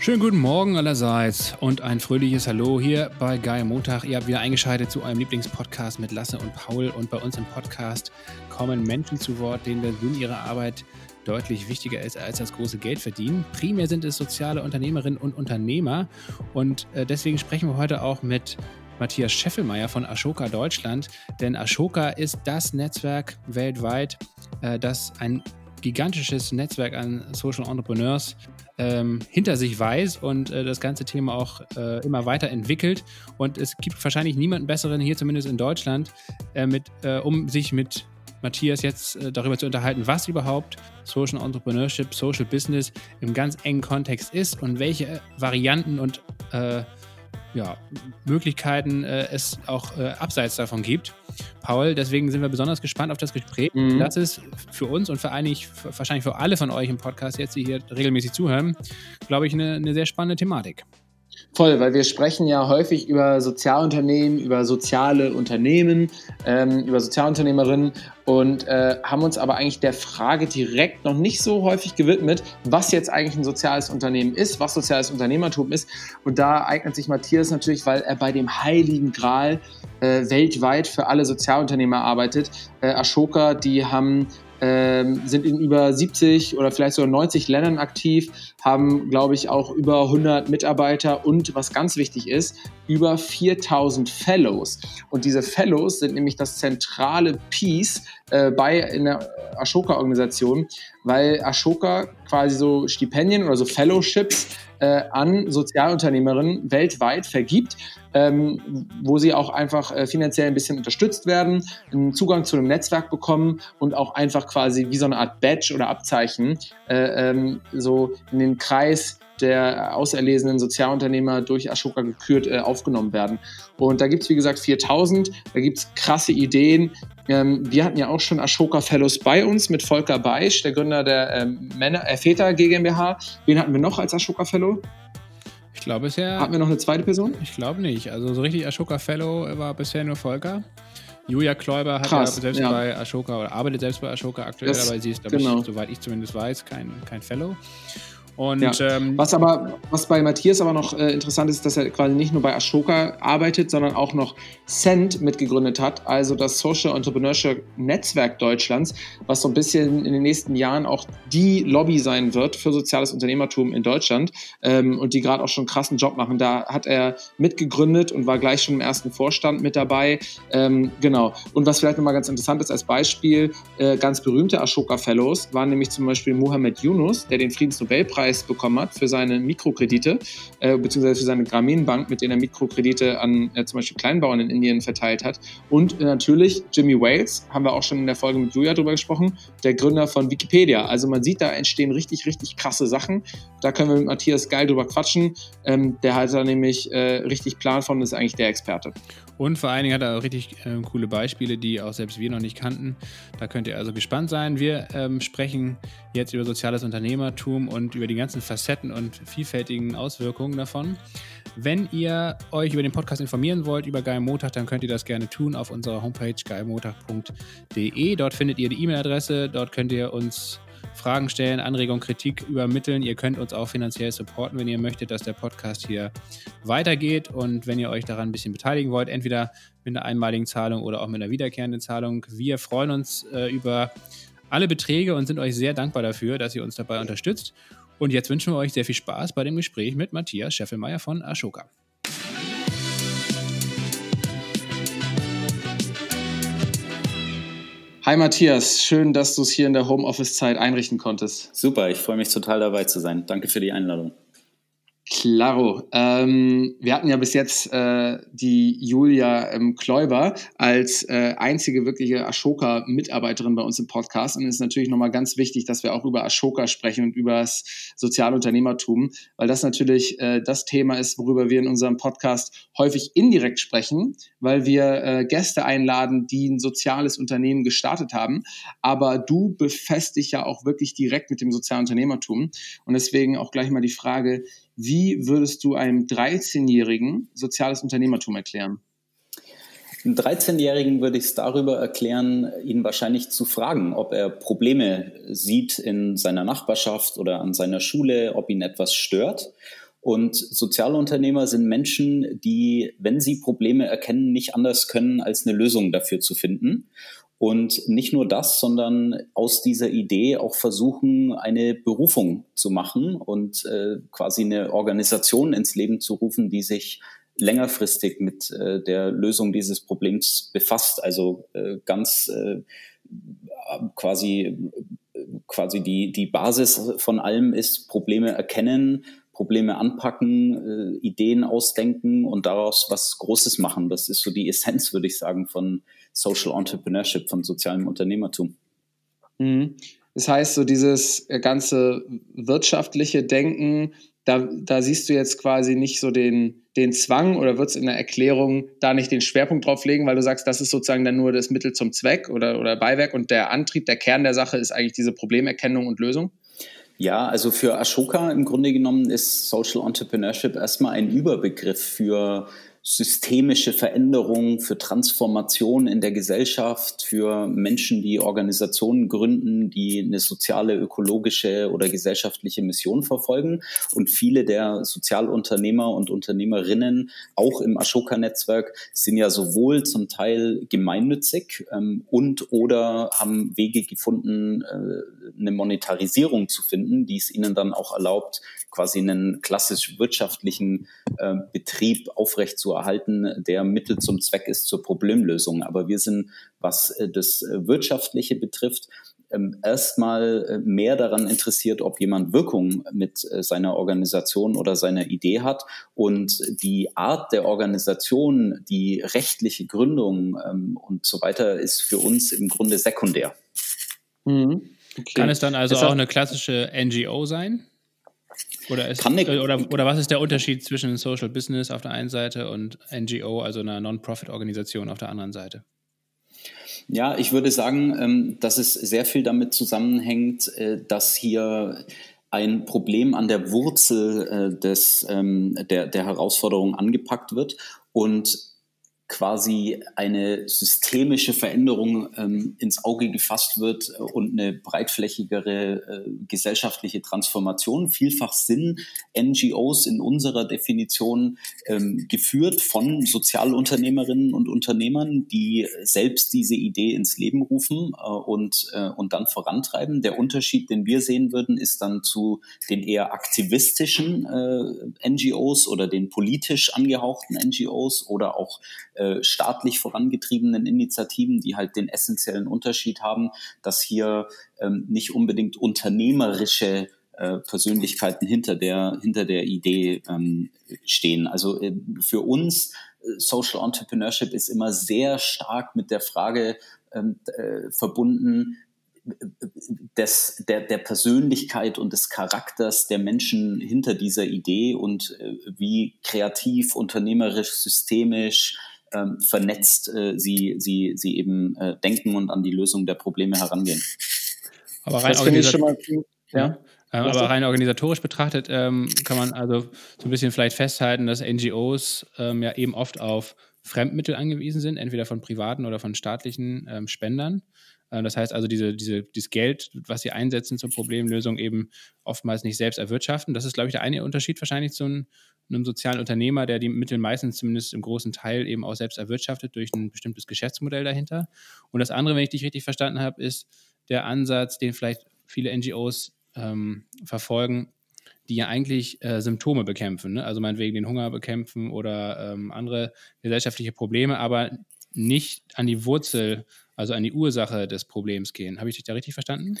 Schönen guten Morgen allerseits und ein fröhliches Hallo hier bei Guy Montag. Ihr habt wieder eingeschaltet zu eurem Lieblingspodcast mit Lasse und Paul und bei uns im Podcast kommen Menschen zu Wort, denen der Sinn ihrer Arbeit deutlich wichtiger ist als das große Geld verdienen. Primär sind es soziale Unternehmerinnen und Unternehmer und äh, deswegen sprechen wir heute auch mit Matthias Scheffelmeier von Ashoka Deutschland, denn Ashoka ist das Netzwerk weltweit, äh, das ein gigantisches Netzwerk an Social Entrepreneurs ähm, hinter sich weiß und äh, das ganze Thema auch äh, immer weiter entwickelt. Und es gibt wahrscheinlich niemanden besseren hier, zumindest in Deutschland, äh, mit, äh, um sich mit Matthias jetzt äh, darüber zu unterhalten, was überhaupt Social Entrepreneurship, Social Business im ganz engen Kontext ist und welche Varianten und äh, ja, Möglichkeiten es auch abseits davon gibt. Paul. Deswegen sind wir besonders gespannt auf das Gespräch. Mhm. Das ist für uns und für eigentlich, wahrscheinlich für alle von euch im Podcast jetzt, die hier regelmäßig zuhören, glaube ich, eine, eine sehr spannende Thematik. Voll, weil wir sprechen ja häufig über Sozialunternehmen, über soziale Unternehmen, ähm, über Sozialunternehmerinnen und äh, haben uns aber eigentlich der Frage direkt noch nicht so häufig gewidmet, was jetzt eigentlich ein soziales Unternehmen ist, was soziales Unternehmertum ist. Und da eignet sich Matthias natürlich, weil er bei dem heiligen Gral äh, weltweit für alle Sozialunternehmer arbeitet. Äh, Ashoka, die haben ähm, sind in über 70 oder vielleicht sogar 90 Ländern aktiv, haben, glaube ich, auch über 100 Mitarbeiter und was ganz wichtig ist, über 4000 Fellows. Und diese Fellows sind nämlich das zentrale Piece äh, bei in der Ashoka-Organisation, weil Ashoka quasi so Stipendien oder so Fellowships äh, an Sozialunternehmerinnen weltweit vergibt, ähm, wo sie auch einfach äh, finanziell ein bisschen unterstützt werden, einen Zugang zu einem Netzwerk bekommen und auch einfach quasi wie so eine Art Badge oder Abzeichen äh, ähm, so in den Kreis der auserlesenen Sozialunternehmer durch Ashoka gekürt äh, aufgenommen werden. Und da gibt es, wie gesagt, 4000, da gibt es krasse Ideen. Ähm, wir hatten ja auch schon Ashoka Fellows bei uns mit Volker Beisch, der Gründer der ähm, Männer, äh, Väter GmbH. Wen hatten wir noch als Ashoka Fellow? Ich glaube bisher. Hatten wir noch eine zweite Person? Ich glaube nicht. Also so richtig Ashoka Fellow war bisher nur Volker. Julia Kläuber hat Krass, ja selbst ja. bei Ashoka oder arbeitet selbst bei Ashoka aktuell, das, aber sie ist, genau. ich, soweit ich zumindest weiß, kein, kein Fellow. Und, ja. ähm, was aber, was bei Matthias aber noch äh, interessant ist, dass er quasi nicht nur bei Ashoka arbeitet, sondern auch noch Cent mitgegründet hat, also das Social Entrepreneurship Netzwerk Deutschlands, was so ein bisschen in den nächsten Jahren auch die Lobby sein wird für soziales Unternehmertum in Deutschland ähm, und die gerade auch schon einen krassen Job machen. Da hat er mitgegründet und war gleich schon im ersten Vorstand mit dabei. Ähm, genau. Und was vielleicht nochmal ganz interessant ist als Beispiel, äh, ganz berühmte Ashoka Fellows waren nämlich zum Beispiel Mohammed Yunus, der den Friedensnobelpreis Preis bekommen hat für seine Mikrokredite, äh, beziehungsweise für seine Grameenbank, mit denen er Mikrokredite an äh, zum Beispiel Kleinbauern in Indien verteilt hat. Und äh, natürlich Jimmy Wales, haben wir auch schon in der Folge mit Julia drüber gesprochen, der Gründer von Wikipedia. Also man sieht, da entstehen richtig, richtig krasse Sachen. Da können wir mit Matthias geil drüber quatschen. Ähm, der hat da nämlich äh, richtig Plan von, ist eigentlich der Experte. Und vor allen Dingen hat er auch richtig äh, coole Beispiele, die auch selbst wir noch nicht kannten. Da könnt ihr also gespannt sein. Wir ähm, sprechen jetzt über soziales Unternehmertum und über die ganzen Facetten und vielfältigen Auswirkungen davon. Wenn ihr euch über den Podcast informieren wollt, über Geil Montag, dann könnt ihr das gerne tun auf unserer Homepage geilmontag.de. Dort findet ihr die E-Mail-Adresse, dort könnt ihr uns Fragen stellen, Anregungen, Kritik übermitteln. Ihr könnt uns auch finanziell supporten, wenn ihr möchtet, dass der Podcast hier weitergeht. Und wenn ihr euch daran ein bisschen beteiligen wollt, entweder mit einer einmaligen Zahlung oder auch mit einer wiederkehrenden Zahlung. Wir freuen uns äh, über alle Beträge und sind euch sehr dankbar dafür, dass ihr uns dabei unterstützt. Und jetzt wünschen wir euch sehr viel Spaß bei dem Gespräch mit Matthias Scheffelmeier von Ashoka. Hi Matthias, schön, dass du es hier in der Homeoffice-Zeit einrichten konntest. Super, ich freue mich total dabei zu sein. Danke für die Einladung. Klaro. Ähm, wir hatten ja bis jetzt äh, die Julia ähm, Kläuber als äh, einzige wirkliche Ashoka-Mitarbeiterin bei uns im Podcast. Und es ist natürlich nochmal ganz wichtig, dass wir auch über Ashoka sprechen und über das Sozialunternehmertum, weil das natürlich äh, das Thema ist, worüber wir in unserem Podcast häufig indirekt sprechen, weil wir äh, Gäste einladen, die ein soziales Unternehmen gestartet haben. Aber du dich ja auch wirklich direkt mit dem Sozialunternehmertum. Und deswegen auch gleich mal die Frage, wie würdest du einem 13-Jährigen soziales Unternehmertum erklären? Einem 13-Jährigen würde ich es darüber erklären, ihn wahrscheinlich zu fragen, ob er Probleme sieht in seiner Nachbarschaft oder an seiner Schule, ob ihn etwas stört Und Sozialunternehmer sind Menschen, die, wenn sie Probleme erkennen, nicht anders können, als eine Lösung dafür zu finden. Und nicht nur das, sondern aus dieser Idee auch versuchen, eine Berufung zu machen und äh, quasi eine Organisation ins Leben zu rufen, die sich längerfristig mit äh, der Lösung dieses Problems befasst. Also äh, ganz äh, quasi quasi die, die Basis von allem ist Probleme erkennen, Probleme anpacken, äh, Ideen ausdenken und daraus was Großes machen. Das ist so die Essenz, würde ich sagen, von Social Entrepreneurship, von sozialem Unternehmertum. Mhm. Das heißt, so dieses äh, ganze wirtschaftliche Denken, da, da siehst du jetzt quasi nicht so den, den Zwang oder wird es in der Erklärung da nicht den Schwerpunkt drauf legen, weil du sagst, das ist sozusagen dann nur das Mittel zum Zweck oder, oder Beiwerk und der Antrieb, der Kern der Sache ist eigentlich diese Problemerkennung und Lösung? Ja, also für Ashoka im Grunde genommen ist Social Entrepreneurship erstmal ein Überbegriff für systemische Veränderung, für Transformation in der Gesellschaft, für Menschen, die Organisationen gründen, die eine soziale, ökologische oder gesellschaftliche Mission verfolgen. Und viele der Sozialunternehmer und Unternehmerinnen, auch im Ashoka-Netzwerk, sind ja sowohl zum Teil gemeinnützig ähm, und oder haben Wege gefunden, äh, eine Monetarisierung zu finden, die es ihnen dann auch erlaubt, quasi einen klassisch wirtschaftlichen äh, Betrieb aufrechtzuerhalten, der Mittel zum Zweck ist zur Problemlösung. Aber wir sind, was äh, das äh, Wirtschaftliche betrifft, ähm, erstmal äh, mehr daran interessiert, ob jemand Wirkung mit äh, seiner Organisation oder seiner Idee hat. Und die Art der Organisation, die rechtliche Gründung ähm, und so weiter ist für uns im Grunde sekundär. Mhm. Okay. Kann es dann also auch eine klassische NGO sein? Oder, ist, oder, oder was ist der Unterschied zwischen Social Business auf der einen Seite und NGO, also einer Non-Profit-Organisation auf der anderen Seite? Ja, ich würde sagen, ähm, dass es sehr viel damit zusammenhängt, äh, dass hier ein Problem an der Wurzel äh, des, ähm, der, der Herausforderung angepackt wird und quasi eine systemische Veränderung ähm, ins Auge gefasst wird und eine breitflächigere äh, gesellschaftliche Transformation. Vielfach sind NGOs in unserer Definition ähm, geführt von Sozialunternehmerinnen und Unternehmern, die selbst diese Idee ins Leben rufen äh, und, äh, und dann vorantreiben. Der Unterschied, den wir sehen würden, ist dann zu den eher aktivistischen äh, NGOs oder den politisch angehauchten NGOs oder auch äh, staatlich vorangetriebenen Initiativen, die halt den essentiellen Unterschied haben, dass hier ähm, nicht unbedingt unternehmerische äh, Persönlichkeiten hinter der, hinter der Idee ähm, stehen. Also äh, für uns äh, Social Entrepreneurship ist immer sehr stark mit der Frage ähm, äh, verbunden, des, der, der Persönlichkeit und des Charakters der Menschen hinter dieser Idee und äh, wie kreativ, unternehmerisch, systemisch, ähm, vernetzt äh, sie, sie, sie eben äh, denken und an die Lösung der Probleme herangehen. Aber rein, organisatorisch, mal, ja. ja. aber rein organisatorisch betrachtet ähm, kann man also so ein bisschen vielleicht festhalten, dass NGOs ähm, ja eben oft auf Fremdmittel angewiesen sind, entweder von privaten oder von staatlichen ähm, Spendern. Äh, das heißt also, diese, diese, dieses Geld, was sie einsetzen zur Problemlösung, eben oftmals nicht selbst erwirtschaften. Das ist, glaube ich, der eine Unterschied wahrscheinlich zu einem sozialen Unternehmer, der die Mittel meistens zumindest im großen Teil eben auch selbst erwirtschaftet durch ein bestimmtes Geschäftsmodell dahinter. Und das andere, wenn ich dich richtig verstanden habe, ist der Ansatz, den vielleicht viele NGOs ähm, verfolgen, die ja eigentlich äh, Symptome bekämpfen, ne? also meinetwegen den Hunger bekämpfen oder ähm, andere gesellschaftliche Probleme, aber nicht an die Wurzel also an die Ursache des Problems gehen. Habe ich dich da richtig verstanden?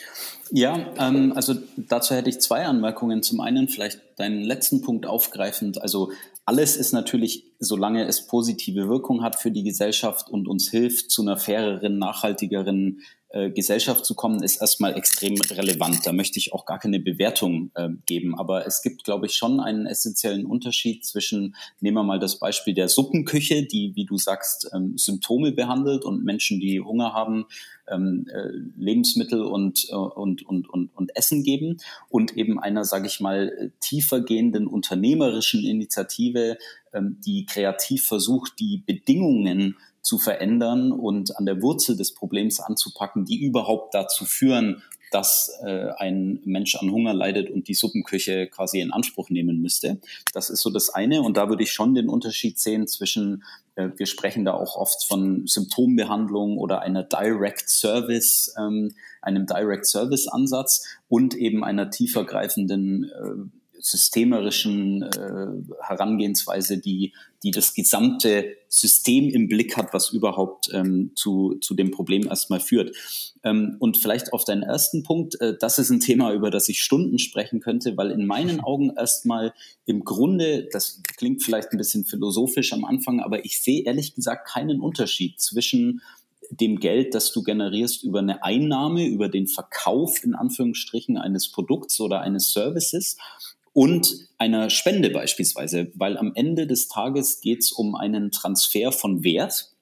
Ja, ähm, also dazu hätte ich zwei Anmerkungen. Zum einen vielleicht deinen letzten Punkt aufgreifend. Also alles ist natürlich, solange es positive Wirkung hat für die Gesellschaft und uns hilft, zu einer faireren, nachhaltigeren äh, Gesellschaft zu kommen, ist erstmal extrem relevant. Da möchte ich auch gar keine Bewertung äh, geben. Aber es gibt, glaube ich, schon einen essentiellen Unterschied zwischen, nehmen wir mal das Beispiel der Suppenküche, die, wie du sagst, ähm, Symptome behandelt und Menschen, die Hunger haben, ähm, äh, Lebensmittel und, äh, und, und, und, und Essen geben und eben einer, sage ich mal, tiefer gehenden unternehmerischen Initiative, ähm, die kreativ versucht, die Bedingungen zu verändern und an der Wurzel des Problems anzupacken, die überhaupt dazu führen, dass äh, ein Mensch an Hunger leidet und die Suppenküche quasi in Anspruch nehmen müsste. Das ist so das eine. Und da würde ich schon den Unterschied sehen zwischen, äh, wir sprechen da auch oft von Symptombehandlung oder einer Direct Service, ähm, einem Direct Service Ansatz und eben einer tiefergreifenden äh, systemerischen äh, Herangehensweise, die, die das gesamte System im Blick hat, was überhaupt ähm, zu, zu dem Problem erstmal führt. Ähm, und vielleicht auf deinen ersten Punkt, äh, das ist ein Thema, über das ich Stunden sprechen könnte, weil in meinen Augen erstmal im Grunde, das klingt vielleicht ein bisschen philosophisch am Anfang, aber ich sehe ehrlich gesagt keinen Unterschied zwischen dem Geld, das du generierst über eine Einnahme, über den Verkauf in Anführungsstrichen eines Produkts oder eines Services und einer Spende beispielsweise, weil am Ende des Tages geht es um einen Transfer von Wert.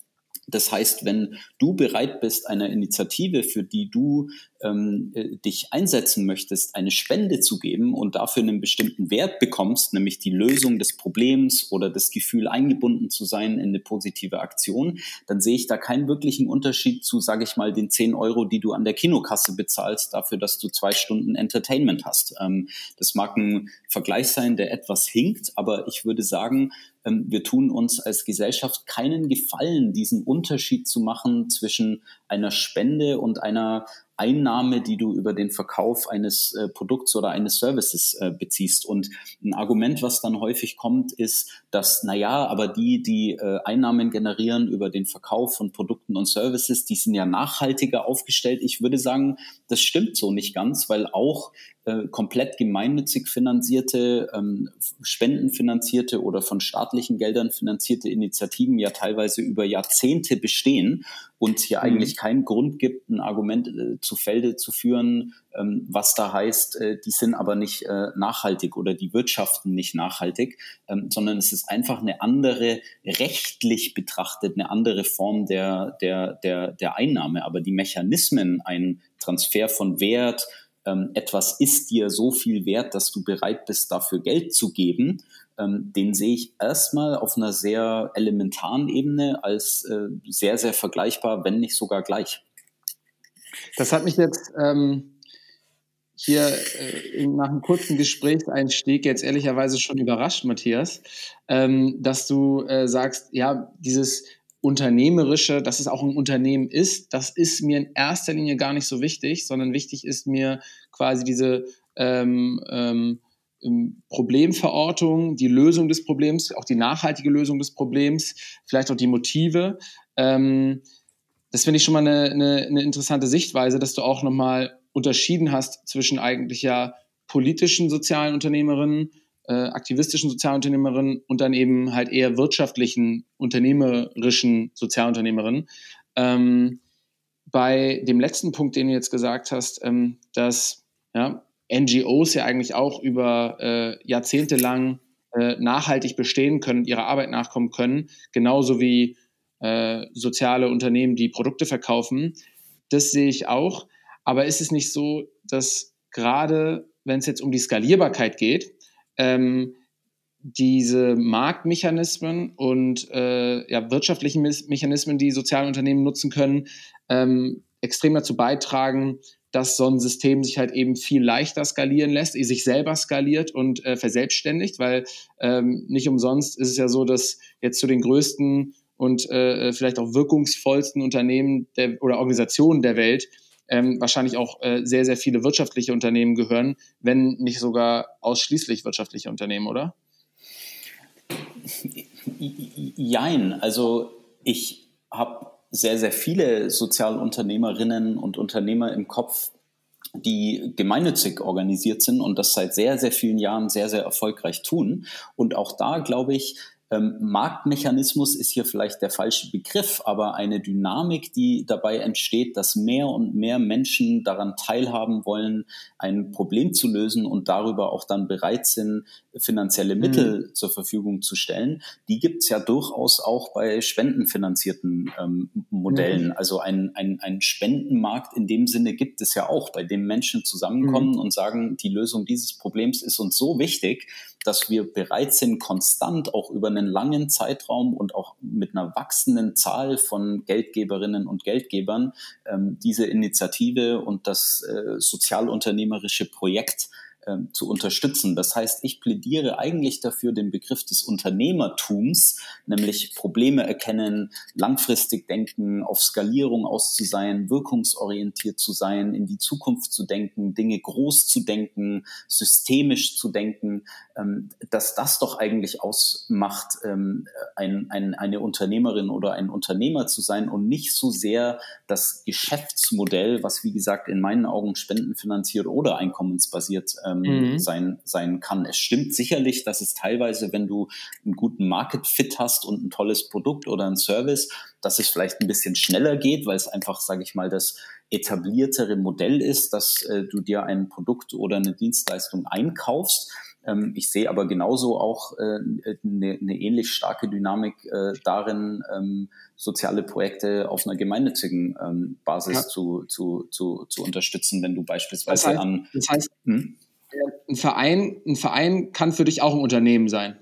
Das heißt, wenn du bereit bist, einer Initiative, für die du ähm, äh, dich einsetzen möchtest, eine Spende zu geben und dafür einen bestimmten Wert bekommst, nämlich die Lösung des Problems oder das Gefühl, eingebunden zu sein in eine positive Aktion, dann sehe ich da keinen wirklichen Unterschied zu, sage ich mal, den 10 Euro, die du an der Kinokasse bezahlst, dafür, dass du zwei Stunden Entertainment hast. Ähm, das mag ein Vergleich sein, der etwas hinkt, aber ich würde sagen, ähm, wir tun uns als Gesellschaft keinen Gefallen, diesen Unterschied zu machen zwischen einer Spende und einer Einnahme, die du über den Verkauf eines äh, Produkts oder eines Services äh, beziehst. Und ein Argument, was dann häufig kommt, ist, dass, na ja, aber die, die äh, Einnahmen generieren über den Verkauf von Produkten und Services, die sind ja nachhaltiger aufgestellt. Ich würde sagen, das stimmt so nicht ganz, weil auch äh, komplett gemeinnützig finanzierte, ähm, spendenfinanzierte oder von staatlichen Geldern finanzierte Initiativen ja teilweise über Jahrzehnte bestehen und hier mhm. eigentlich keinen Grund gibt, ein Argument äh, zu Felde zu führen, ähm, was da heißt, äh, die sind aber nicht äh, nachhaltig oder die wirtschaften nicht nachhaltig, ähm, sondern es ist einfach eine andere, rechtlich betrachtet, eine andere Form der, der, der, der Einnahme. Aber die Mechanismen, ein Transfer von Wert, ähm, etwas ist dir so viel wert, dass du bereit bist, dafür Geld zu geben, ähm, den sehe ich erstmal auf einer sehr elementaren Ebene als äh, sehr, sehr vergleichbar, wenn nicht sogar gleich. Das hat mich jetzt ähm, hier äh, nach einem kurzen Gesprächseinstieg jetzt ehrlicherweise schon überrascht, Matthias, ähm, dass du äh, sagst, ja, dieses Unternehmerische, dass es auch ein Unternehmen ist, das ist mir in erster Linie gar nicht so wichtig, sondern wichtig ist mir quasi diese ähm, ähm, ähm, Problemverortung, die Lösung des Problems, auch die nachhaltige Lösung des Problems, vielleicht auch die Motive. Ähm, das finde ich schon mal eine, eine, eine, interessante Sichtweise, dass du auch nochmal unterschieden hast zwischen eigentlich ja politischen sozialen Unternehmerinnen, äh, aktivistischen Sozialunternehmerinnen und dann eben halt eher wirtschaftlichen, unternehmerischen Sozialunternehmerinnen. Ähm, bei dem letzten Punkt, den du jetzt gesagt hast, ähm, dass ja, NGOs ja eigentlich auch über äh, Jahrzehnte lang äh, nachhaltig bestehen können, ihrer Arbeit nachkommen können, genauso wie äh, soziale Unternehmen, die Produkte verkaufen. Das sehe ich auch. Aber ist es nicht so, dass gerade wenn es jetzt um die Skalierbarkeit geht, ähm, diese Marktmechanismen und äh, ja, wirtschaftlichen Mechanismen, die soziale Unternehmen nutzen können, ähm, extrem dazu beitragen, dass so ein System sich halt eben viel leichter skalieren lässt, sich selber skaliert und äh, verselbstständigt, weil ähm, nicht umsonst ist es ja so, dass jetzt zu den größten und äh, vielleicht auch wirkungsvollsten Unternehmen der, oder Organisationen der Welt ähm, wahrscheinlich auch äh, sehr, sehr viele wirtschaftliche Unternehmen gehören, wenn nicht sogar ausschließlich wirtschaftliche Unternehmen, oder? Jein, also ich habe sehr, sehr viele Sozialunternehmerinnen und Unternehmer im Kopf, die gemeinnützig organisiert sind und das seit sehr, sehr vielen Jahren sehr, sehr erfolgreich tun. Und auch da, glaube ich, ähm, Marktmechanismus ist hier vielleicht der falsche Begriff, aber eine Dynamik, die dabei entsteht, dass mehr und mehr Menschen daran teilhaben wollen, ein Problem zu lösen und darüber auch dann bereit sind, finanzielle mhm. Mittel mhm. zur Verfügung zu stellen, die gibt es ja durchaus auch bei spendenfinanzierten ähm, Modellen. Mhm. Also ein, ein, ein Spendenmarkt in dem Sinne gibt es ja auch, bei dem Menschen zusammenkommen mhm. und sagen, die Lösung dieses Problems ist uns so wichtig, dass wir bereit sind, konstant auch über einen langen Zeitraum und auch mit einer wachsenden Zahl von Geldgeberinnen und Geldgebern ähm, diese Initiative und das äh, sozialunternehmerische Projekt ähm, zu unterstützen. Das heißt, ich plädiere eigentlich dafür, den Begriff des Unternehmertums, nämlich Probleme erkennen, langfristig denken, auf Skalierung aus zu sein, wirkungsorientiert zu sein, in die Zukunft zu denken, Dinge groß zu denken, systemisch zu denken, ähm, dass das doch eigentlich ausmacht, ähm, ein, ein, eine Unternehmerin oder ein Unternehmer zu sein und nicht so sehr das Geschäftsmodell, was wie gesagt in meinen Augen spendenfinanziert oder einkommensbasiert mhm. sein, sein kann. Es stimmt sicherlich, dass es teilweise, wenn du einen guten Market Fit hast und ein tolles Produkt oder ein Service, dass es vielleicht ein bisschen schneller geht, weil es einfach, sage ich mal, das etabliertere Modell ist, dass äh, du dir ein Produkt oder eine Dienstleistung einkaufst. Ähm, ich sehe aber genauso auch eine äh, ne, ne ähnlich starke Dynamik äh, darin, ähm, soziale Projekte auf einer gemeinnützigen ähm, Basis ja. zu, zu, zu, zu unterstützen, wenn du beispielsweise das heißt, an. Das heißt, hm? Ein Verein, ein Verein kann für dich auch ein Unternehmen sein.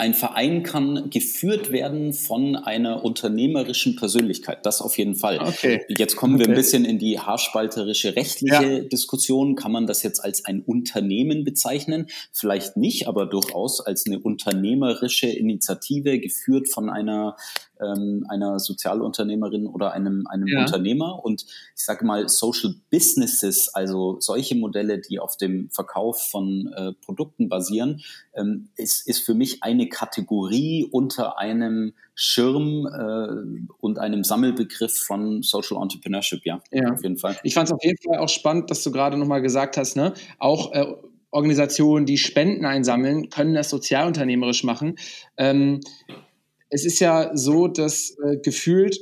Ein Verein kann geführt werden von einer unternehmerischen Persönlichkeit, das auf jeden Fall. Okay. Jetzt kommen okay. wir ein bisschen in die haarspalterische rechtliche ja. Diskussion. Kann man das jetzt als ein Unternehmen bezeichnen? Vielleicht nicht, aber durchaus als eine unternehmerische Initiative, geführt von einer ähm, einer Sozialunternehmerin oder einem, einem ja. Unternehmer. Und ich sage mal, Social Businesses, also solche Modelle, die auf dem Verkauf von äh, Produkten basieren, ähm, ist, ist für mich eine Kategorie unter einem Schirm äh, und einem Sammelbegriff von Social Entrepreneurship, ja, ja. auf jeden Fall. Ich fand es auf jeden Fall auch spannend, dass du gerade nochmal gesagt hast, ne, auch äh, Organisationen, die Spenden einsammeln, können das sozialunternehmerisch machen. Ähm, es ist ja so, dass äh, gefühlt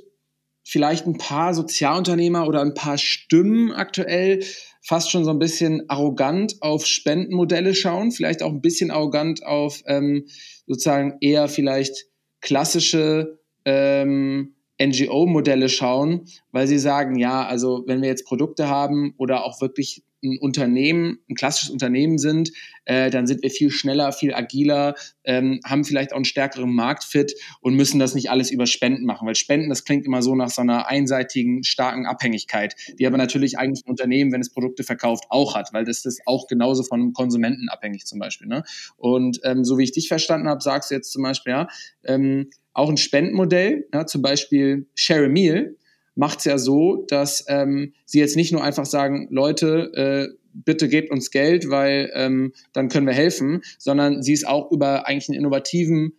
vielleicht ein paar Sozialunternehmer oder ein paar Stimmen aktuell fast schon so ein bisschen arrogant auf Spendenmodelle schauen, vielleicht auch ein bisschen arrogant auf ähm, sozusagen eher vielleicht klassische ähm, NGO-Modelle schauen, weil sie sagen, ja, also wenn wir jetzt Produkte haben oder auch wirklich ein Unternehmen, ein klassisches Unternehmen sind, äh, dann sind wir viel schneller, viel agiler, ähm, haben vielleicht auch einen stärkeren Marktfit und müssen das nicht alles über Spenden machen, weil Spenden, das klingt immer so nach so einer einseitigen, starken Abhängigkeit, die aber natürlich eigentlich ein Unternehmen, wenn es Produkte verkauft, auch hat, weil das ist auch genauso von einem Konsumenten abhängig zum Beispiel. Ne? Und ähm, so wie ich dich verstanden habe, sagst du jetzt zum Beispiel, ja, ähm, auch ein Spendenmodell, ja, zum Beispiel Share a Meal, macht es ja so, dass ähm, sie jetzt nicht nur einfach sagen, Leute, äh, bitte gebt uns Geld, weil ähm, dann können wir helfen, sondern sie es auch über eigentlich einen innovativen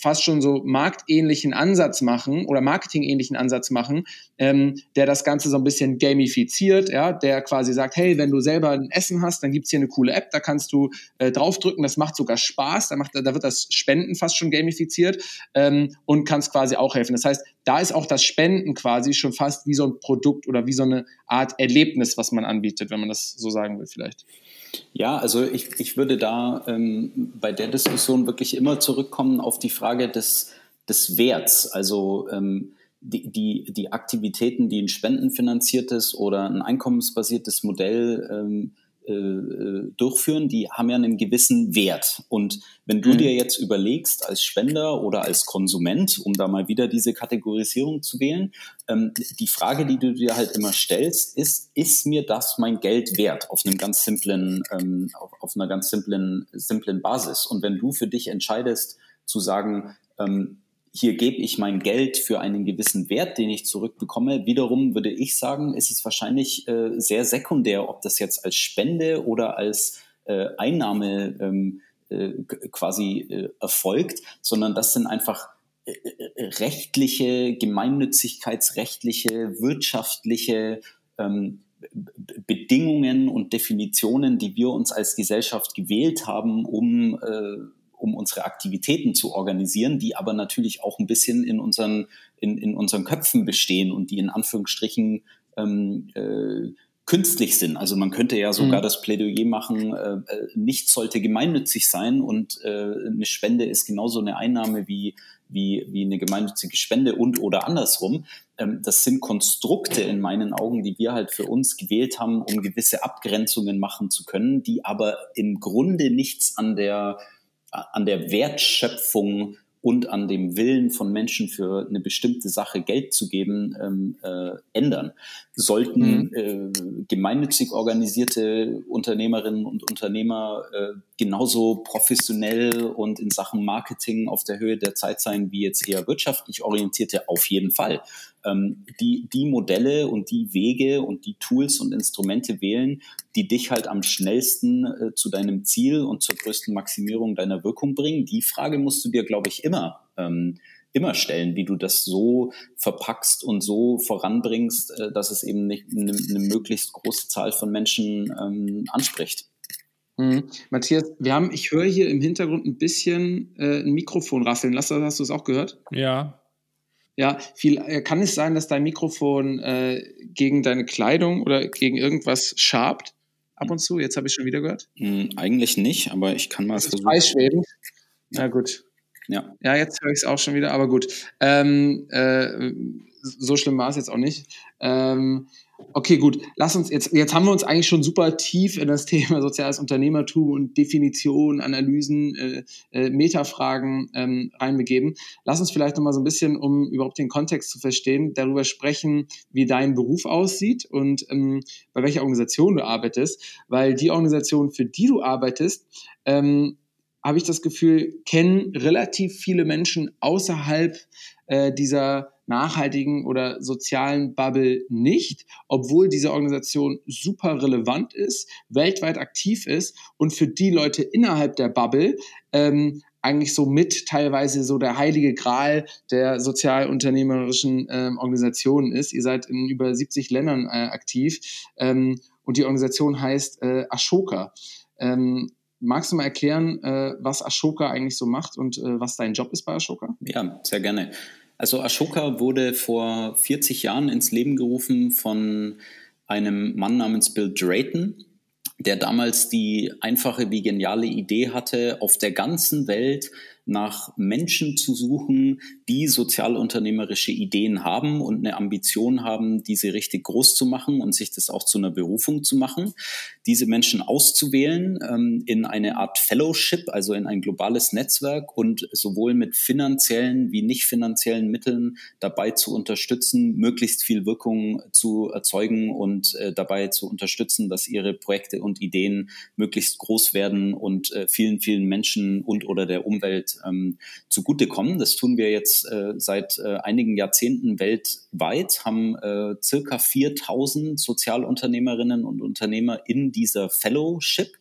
fast schon so marktähnlichen Ansatz machen oder marketingähnlichen Ansatz machen, ähm, der das Ganze so ein bisschen gamifiziert, ja, der quasi sagt, hey, wenn du selber ein Essen hast, dann gibt's hier eine coole App, da kannst du äh, draufdrücken, das macht sogar Spaß, da, macht, da wird das Spenden fast schon gamifiziert ähm, und kannst quasi auch helfen. Das heißt, da ist auch das Spenden quasi schon fast wie so ein Produkt oder wie so eine Art Erlebnis, was man anbietet, wenn man das so sagen will vielleicht. Ja, also ich, ich würde da ähm, bei der Diskussion wirklich immer zurückkommen auf die Frage des, des Werts. Also ähm, die, die, die Aktivitäten, die ein spendenfinanziertes oder ein einkommensbasiertes Modell ähm, äh, äh, durchführen, die haben ja einen gewissen Wert. Und wenn du mhm. dir jetzt überlegst, als Spender oder als Konsument, um da mal wieder diese Kategorisierung zu wählen, ähm, die Frage, die du dir halt immer stellst, ist, ist mir das mein Geld wert auf einem ganz simplen, ähm, auf, auf einer ganz simplen, simplen Basis? Und wenn du für dich entscheidest, zu sagen, ähm, hier gebe ich mein Geld für einen gewissen Wert, den ich zurückbekomme. Wiederum würde ich sagen, ist es wahrscheinlich äh, sehr sekundär, ob das jetzt als Spende oder als äh, Einnahme ähm, äh, quasi äh, erfolgt, sondern das sind einfach äh, äh, rechtliche, gemeinnützigkeitsrechtliche, wirtschaftliche ähm, Bedingungen und Definitionen, die wir uns als Gesellschaft gewählt haben, um um unsere Aktivitäten zu organisieren, die aber natürlich auch ein bisschen in unseren, in, in unseren Köpfen bestehen und die in Anführungsstrichen ähm, äh, künstlich sind. Also man könnte ja sogar mhm. das Plädoyer machen, äh, äh, nichts sollte gemeinnützig sein und äh, eine Spende ist genauso eine Einnahme wie, wie, wie eine gemeinnützige Spende und oder andersrum. Ähm, das sind Konstrukte in meinen Augen, die wir halt für uns gewählt haben, um gewisse Abgrenzungen machen zu können, die aber im Grunde nichts an der an der Wertschöpfung und an dem Willen von Menschen für eine bestimmte Sache Geld zu geben, ähm, äh, ändern. Sollten mhm. äh, gemeinnützig organisierte Unternehmerinnen und Unternehmer äh, genauso professionell und in Sachen Marketing auf der Höhe der Zeit sein wie jetzt eher wirtschaftlich orientierte? Auf jeden Fall. Ähm, die, die Modelle und die Wege und die Tools und Instrumente wählen, die dich halt am schnellsten äh, zu deinem Ziel und zur größten Maximierung deiner Wirkung bringen. Die Frage musst du dir, glaube ich, immer ähm, immer stellen, wie du das so verpackst und so voranbringst, äh, dass es eben nicht eine, eine möglichst große Zahl von Menschen ähm, anspricht. Mhm. Matthias, wir haben, ich höre hier im Hintergrund ein bisschen äh, ein Mikrofon rasseln. Lass, hast du es auch gehört? Ja. Ja, viel, äh, kann es sein, dass dein Mikrofon äh, gegen deine Kleidung oder gegen irgendwas schabt? Ab und zu? Jetzt habe ich schon wieder gehört. Mhm, eigentlich nicht, aber ich kann mal das versuchen. Freischwebend. Na gut. Ja. Ja, jetzt höre ich es auch schon wieder, aber gut. Ähm, äh, so schlimm war es jetzt auch nicht. Ähm, okay, gut. Lass uns jetzt, jetzt haben wir uns eigentlich schon super tief in das Thema soziales Unternehmertum und Definition, Analysen, äh, äh, Metafragen ähm, reinbegeben. Lass uns vielleicht nochmal so ein bisschen, um überhaupt den Kontext zu verstehen, darüber sprechen, wie dein Beruf aussieht und ähm, bei welcher Organisation du arbeitest, weil die Organisation, für die du arbeitest, ähm, habe ich das Gefühl, kennen relativ viele Menschen außerhalb äh, dieser nachhaltigen oder sozialen Bubble nicht, obwohl diese Organisation super relevant ist, weltweit aktiv ist und für die Leute innerhalb der Bubble ähm, eigentlich so mit teilweise so der heilige Gral der sozialunternehmerischen ähm, Organisationen ist. Ihr seid in über 70 Ländern äh, aktiv ähm, und die Organisation heißt äh, Ashoka. Ähm, magst du mal erklären, äh, was Ashoka eigentlich so macht und äh, was dein Job ist bei Ashoka? Ja, sehr gerne. Also Ashoka wurde vor 40 Jahren ins Leben gerufen von einem Mann namens Bill Drayton, der damals die einfache wie geniale Idee hatte, auf der ganzen Welt nach Menschen zu suchen, die sozialunternehmerische Ideen haben und eine Ambition haben, diese richtig groß zu machen und sich das auch zu einer Berufung zu machen. Diese Menschen auszuwählen ähm, in eine Art Fellowship, also in ein globales Netzwerk und sowohl mit finanziellen wie nicht finanziellen Mitteln dabei zu unterstützen, möglichst viel Wirkung zu erzeugen und äh, dabei zu unterstützen, dass ihre Projekte und Ideen möglichst groß werden und äh, vielen, vielen Menschen und oder der Umwelt ähm, zugutekommen. Das tun wir jetzt äh, seit äh, einigen Jahrzehnten weltweit, haben äh, circa 4000 Sozialunternehmerinnen und Unternehmer in dieser Fellowship,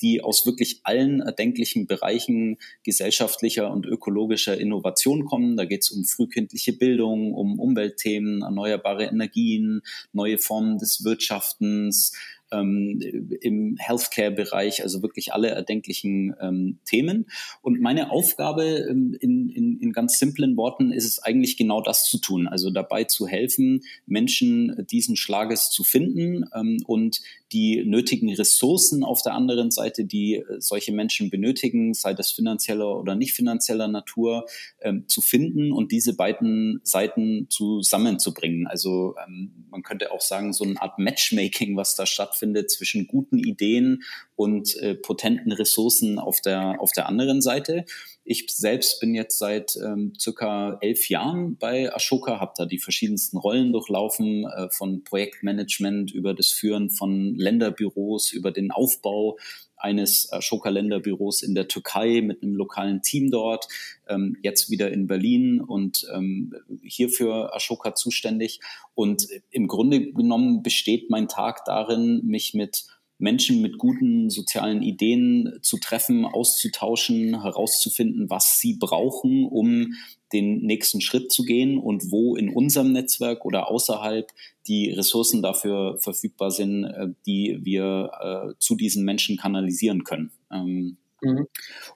die aus wirklich allen erdenklichen Bereichen gesellschaftlicher und ökologischer Innovation kommen. Da geht es um frühkindliche Bildung, um Umweltthemen, erneuerbare Energien, neue Formen des Wirtschaftens, ähm, im Healthcare-Bereich, also wirklich alle erdenklichen ähm, Themen. Und meine Aufgabe ähm, in, in, in ganz simplen Worten ist es eigentlich genau das zu tun, also dabei zu helfen, Menschen diesen Schlages zu finden ähm, und die nötigen Ressourcen auf der anderen Seite, die äh, solche Menschen benötigen, sei das finanzieller oder nicht finanzieller Natur, ähm, zu finden und diese beiden Seiten zusammenzubringen. Also ähm, man könnte auch sagen, so eine Art Matchmaking, was da stattfindet zwischen guten Ideen und äh, potenten Ressourcen auf der, auf der anderen Seite. Ich selbst bin jetzt seit ähm, circa elf Jahren bei Ashoka, habe da die verschiedensten Rollen durchlaufen, äh, von Projektmanagement über das Führen von Länderbüros, über den Aufbau eines Ashoka-Länderbüros in der Türkei mit einem lokalen Team dort, ähm, jetzt wieder in Berlin und ähm, hier für Ashoka zuständig. Und im Grunde genommen besteht mein Tag darin, mich mit Menschen mit guten sozialen Ideen zu treffen, auszutauschen, herauszufinden, was sie brauchen, um den nächsten Schritt zu gehen und wo in unserem Netzwerk oder außerhalb die Ressourcen dafür verfügbar sind, äh, die wir äh, zu diesen Menschen kanalisieren können. Ähm, mhm.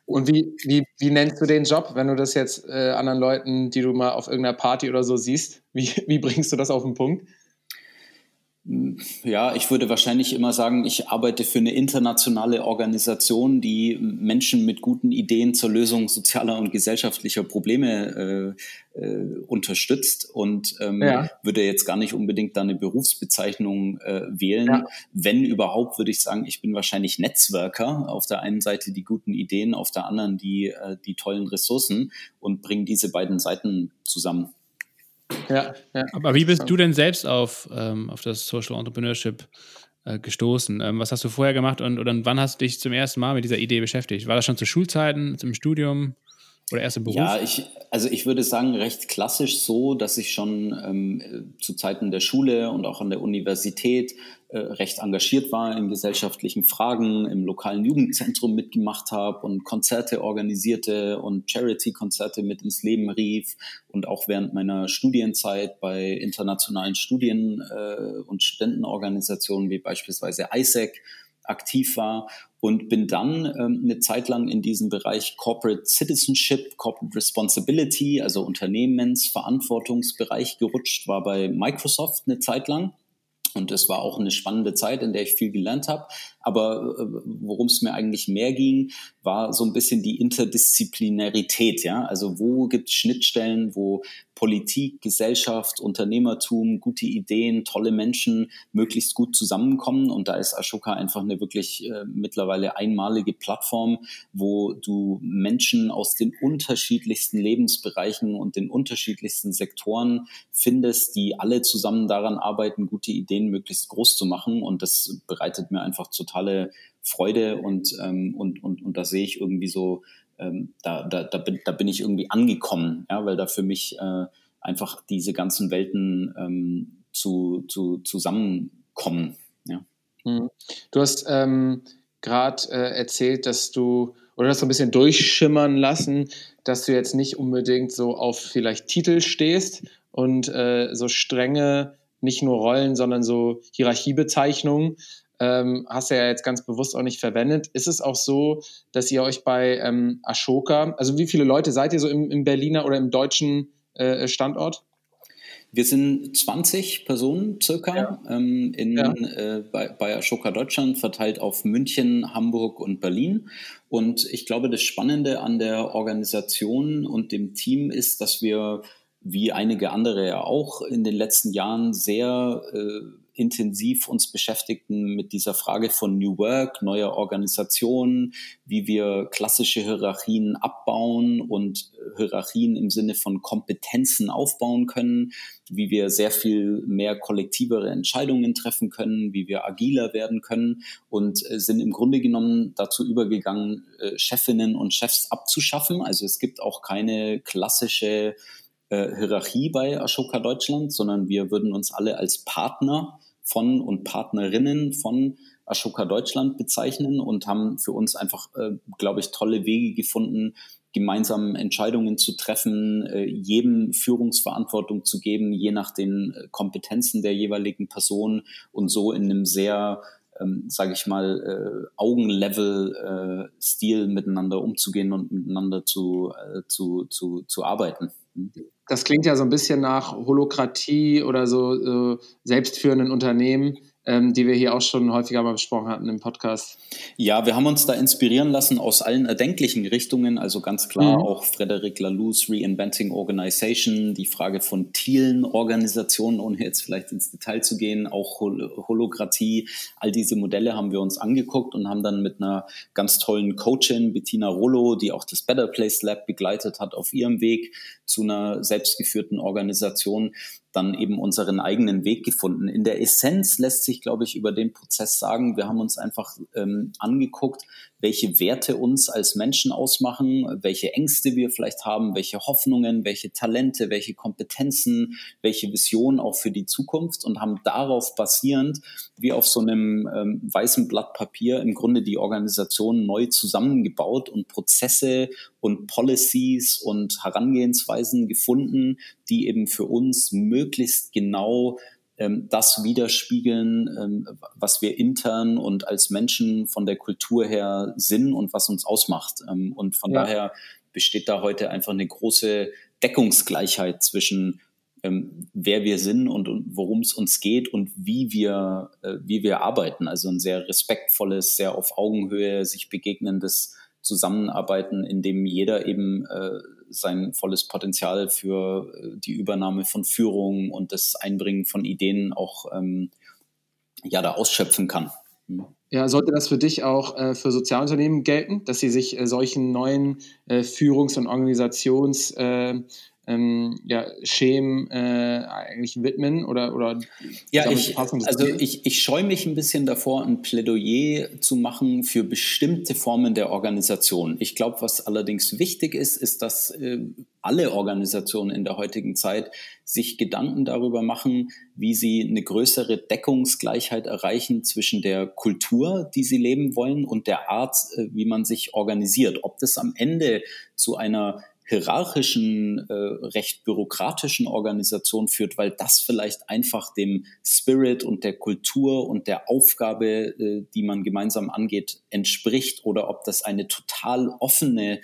und wie, wie, wie nennst du den Job, wenn du das jetzt äh, anderen Leuten, die du mal auf irgendeiner Party oder so siehst, wie, wie bringst du das auf den Punkt? Ja, ich würde wahrscheinlich immer sagen, ich arbeite für eine internationale Organisation, die Menschen mit guten Ideen zur Lösung sozialer und gesellschaftlicher Probleme äh, äh, unterstützt und ähm, ja. würde jetzt gar nicht unbedingt da eine Berufsbezeichnung äh, wählen. Ja. Wenn überhaupt, würde ich sagen, ich bin wahrscheinlich Netzwerker. Auf der einen Seite die guten Ideen, auf der anderen die, äh, die tollen Ressourcen und bringe diese beiden Seiten zusammen. Ja, ja. Aber wie bist du denn selbst auf, ähm, auf das Social Entrepreneurship äh, gestoßen? Ähm, was hast du vorher gemacht und oder wann hast du dich zum ersten Mal mit dieser Idee beschäftigt? War das schon zu Schulzeiten, zum Studium? Oder erst im Beruf? Ja, ich, also ich würde sagen, recht klassisch so, dass ich schon ähm, zu Zeiten der Schule und auch an der Universität äh, recht engagiert war in gesellschaftlichen Fragen, im lokalen Jugendzentrum mitgemacht habe und Konzerte organisierte und Charity-Konzerte mit ins Leben rief und auch während meiner Studienzeit bei internationalen Studien- äh, und Studentenorganisationen wie beispielsweise ISEC aktiv war und bin dann ähm, eine Zeit lang in diesem Bereich Corporate Citizenship, Corporate Responsibility, also Unternehmensverantwortungsbereich gerutscht, war bei Microsoft eine Zeit lang. Und es war auch eine spannende Zeit, in der ich viel gelernt habe. Aber äh, worum es mir eigentlich mehr ging, war so ein bisschen die Interdisziplinarität. Ja, also wo gibt es Schnittstellen, wo Politik, Gesellschaft, Unternehmertum, gute Ideen, tolle Menschen möglichst gut zusammenkommen. Und da ist Ashoka einfach eine wirklich äh, mittlerweile einmalige Plattform, wo du Menschen aus den unterschiedlichsten Lebensbereichen und den unterschiedlichsten Sektoren findest, die alle zusammen daran arbeiten, gute Ideen möglichst groß zu machen. Und das bereitet mir einfach totale Freude und, ähm, und, und, und da sehe ich irgendwie so, ähm, da, da, da, bin, da bin ich irgendwie angekommen, ja, weil da für mich äh, einfach diese ganzen Welten ähm, zu, zu, zusammenkommen. Ja. Hm. Du hast ähm, gerade äh, erzählt, dass du oder hast so ein bisschen durchschimmern lassen, dass du jetzt nicht unbedingt so auf vielleicht Titel stehst und äh, so strenge, nicht nur Rollen, sondern so Hierarchiebezeichnungen ähm, hast du ja jetzt ganz bewusst auch nicht verwendet. Ist es auch so, dass ihr euch bei ähm, Ashoka, also wie viele Leute seid ihr so im, im Berliner oder im deutschen äh, Standort? Wir sind 20 Personen circa ja. ähm, in, ja. äh, bei, bei Ashoka Deutschland, verteilt auf München, Hamburg und Berlin. Und ich glaube, das Spannende an der Organisation und dem Team ist, dass wir, wie einige andere ja auch, in den letzten Jahren sehr äh, intensiv uns beschäftigten mit dieser Frage von New Work, neuer Organisationen, wie wir klassische Hierarchien abbauen und Hierarchien im Sinne von Kompetenzen aufbauen können, wie wir sehr viel mehr kollektivere Entscheidungen treffen können, wie wir agiler werden können und äh, sind im Grunde genommen dazu übergegangen, äh, Chefinnen und Chefs abzuschaffen. Also es gibt auch keine klassische äh, Hierarchie bei Ashoka Deutschland, sondern wir würden uns alle als Partner von und Partnerinnen von Ashoka Deutschland bezeichnen und haben für uns einfach, äh, glaube ich, tolle Wege gefunden, gemeinsam Entscheidungen zu treffen, äh, jedem Führungsverantwortung zu geben, je nach den äh, Kompetenzen der jeweiligen Person und so in einem sehr ähm, sage ich mal, äh, Augenlevel-Stil äh, miteinander umzugehen und miteinander zu, äh, zu, zu, zu arbeiten. Hm. Das klingt ja so ein bisschen nach Holokratie oder so äh, selbstführenden Unternehmen ähm, die wir hier auch schon häufiger mal besprochen hatten im Podcast. Ja, wir haben uns da inspirieren lassen aus allen erdenklichen Richtungen. Also ganz klar mhm. auch Frederic Laloux's Reinventing Organization, die Frage von Thielen Organisationen, ohne jetzt vielleicht ins Detail zu gehen, auch Hol Holokratie. All diese Modelle haben wir uns angeguckt und haben dann mit einer ganz tollen Coachin, Bettina Rollo, die auch das Better Place Lab begleitet hat auf ihrem Weg zu einer selbstgeführten Organisation, dann eben unseren eigenen Weg gefunden. In der Essenz lässt sich, glaube ich, über den Prozess sagen, wir haben uns einfach ähm, angeguckt, welche Werte uns als Menschen ausmachen, welche Ängste wir vielleicht haben, welche Hoffnungen, welche Talente, welche Kompetenzen, welche Visionen auch für die Zukunft und haben darauf basierend, wie auf so einem ähm, weißen Blatt Papier, im Grunde die Organisation neu zusammengebaut und Prozesse und Policies und Herangehensweisen gefunden, die eben für uns möglichst genau ähm, das widerspiegeln, ähm, was wir intern und als Menschen von der Kultur her sind und was uns ausmacht. Ähm, und von ja. daher besteht da heute einfach eine große Deckungsgleichheit zwischen ähm, wer wir sind und, und worum es uns geht und wie wir, äh, wie wir arbeiten. Also ein sehr respektvolles, sehr auf Augenhöhe sich begegnendes Zusammenarbeiten, in dem jeder eben äh, sein volles Potenzial für äh, die Übernahme von Führung und das Einbringen von Ideen auch ähm, ja da ausschöpfen kann. Hm. Ja, sollte das für dich auch äh, für Sozialunternehmen gelten, dass sie sich äh, solchen neuen äh, Führungs- und Organisations- äh, ähm, ja, Schemen äh, eigentlich widmen oder, oder ja, ich, also ich, ich scheue mich ein bisschen davor, ein Plädoyer zu machen für bestimmte Formen der Organisation. Ich glaube, was allerdings wichtig ist, ist, dass äh, alle Organisationen in der heutigen Zeit sich Gedanken darüber machen, wie sie eine größere Deckungsgleichheit erreichen zwischen der Kultur, die sie leben wollen, und der Art, äh, wie man sich organisiert. Ob das am Ende zu einer hierarchischen, äh, recht bürokratischen Organisation führt, weil das vielleicht einfach dem Spirit und der Kultur und der Aufgabe, äh, die man gemeinsam angeht, entspricht oder ob das eine total offene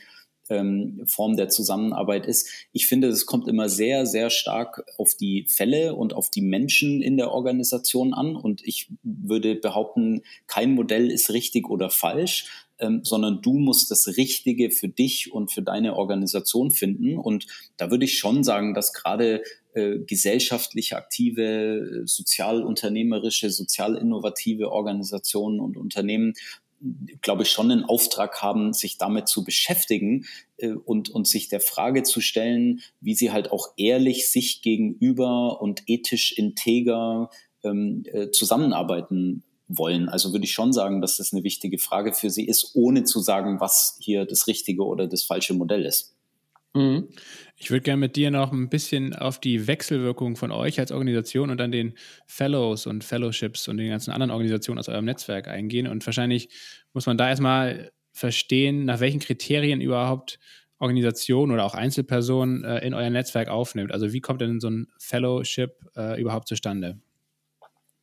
ähm, Form der Zusammenarbeit ist. Ich finde, es kommt immer sehr, sehr stark auf die Fälle und auf die Menschen in der Organisation an. Und ich würde behaupten, kein Modell ist richtig oder falsch, ähm, sondern du musst das Richtige für dich und für deine Organisation finden. Und da würde ich schon sagen, dass gerade äh, gesellschaftlich aktive, sozialunternehmerische, sozial innovative Organisationen und Unternehmen glaube ich, schon einen Auftrag haben, sich damit zu beschäftigen äh, und, und sich der Frage zu stellen, wie sie halt auch ehrlich sich gegenüber und ethisch integer ähm, äh, zusammenarbeiten wollen. Also würde ich schon sagen, dass das eine wichtige Frage für Sie ist, ohne zu sagen, was hier das richtige oder das falsche Modell ist. Mhm. Ich würde gerne mit dir noch ein bisschen auf die Wechselwirkung von euch als Organisation und an den Fellows und Fellowships und den ganzen anderen Organisationen aus eurem Netzwerk eingehen. Und wahrscheinlich muss man da erstmal verstehen, nach welchen Kriterien überhaupt Organisationen oder auch Einzelpersonen äh, in euer Netzwerk aufnimmt. Also wie kommt denn so ein Fellowship äh, überhaupt zustande?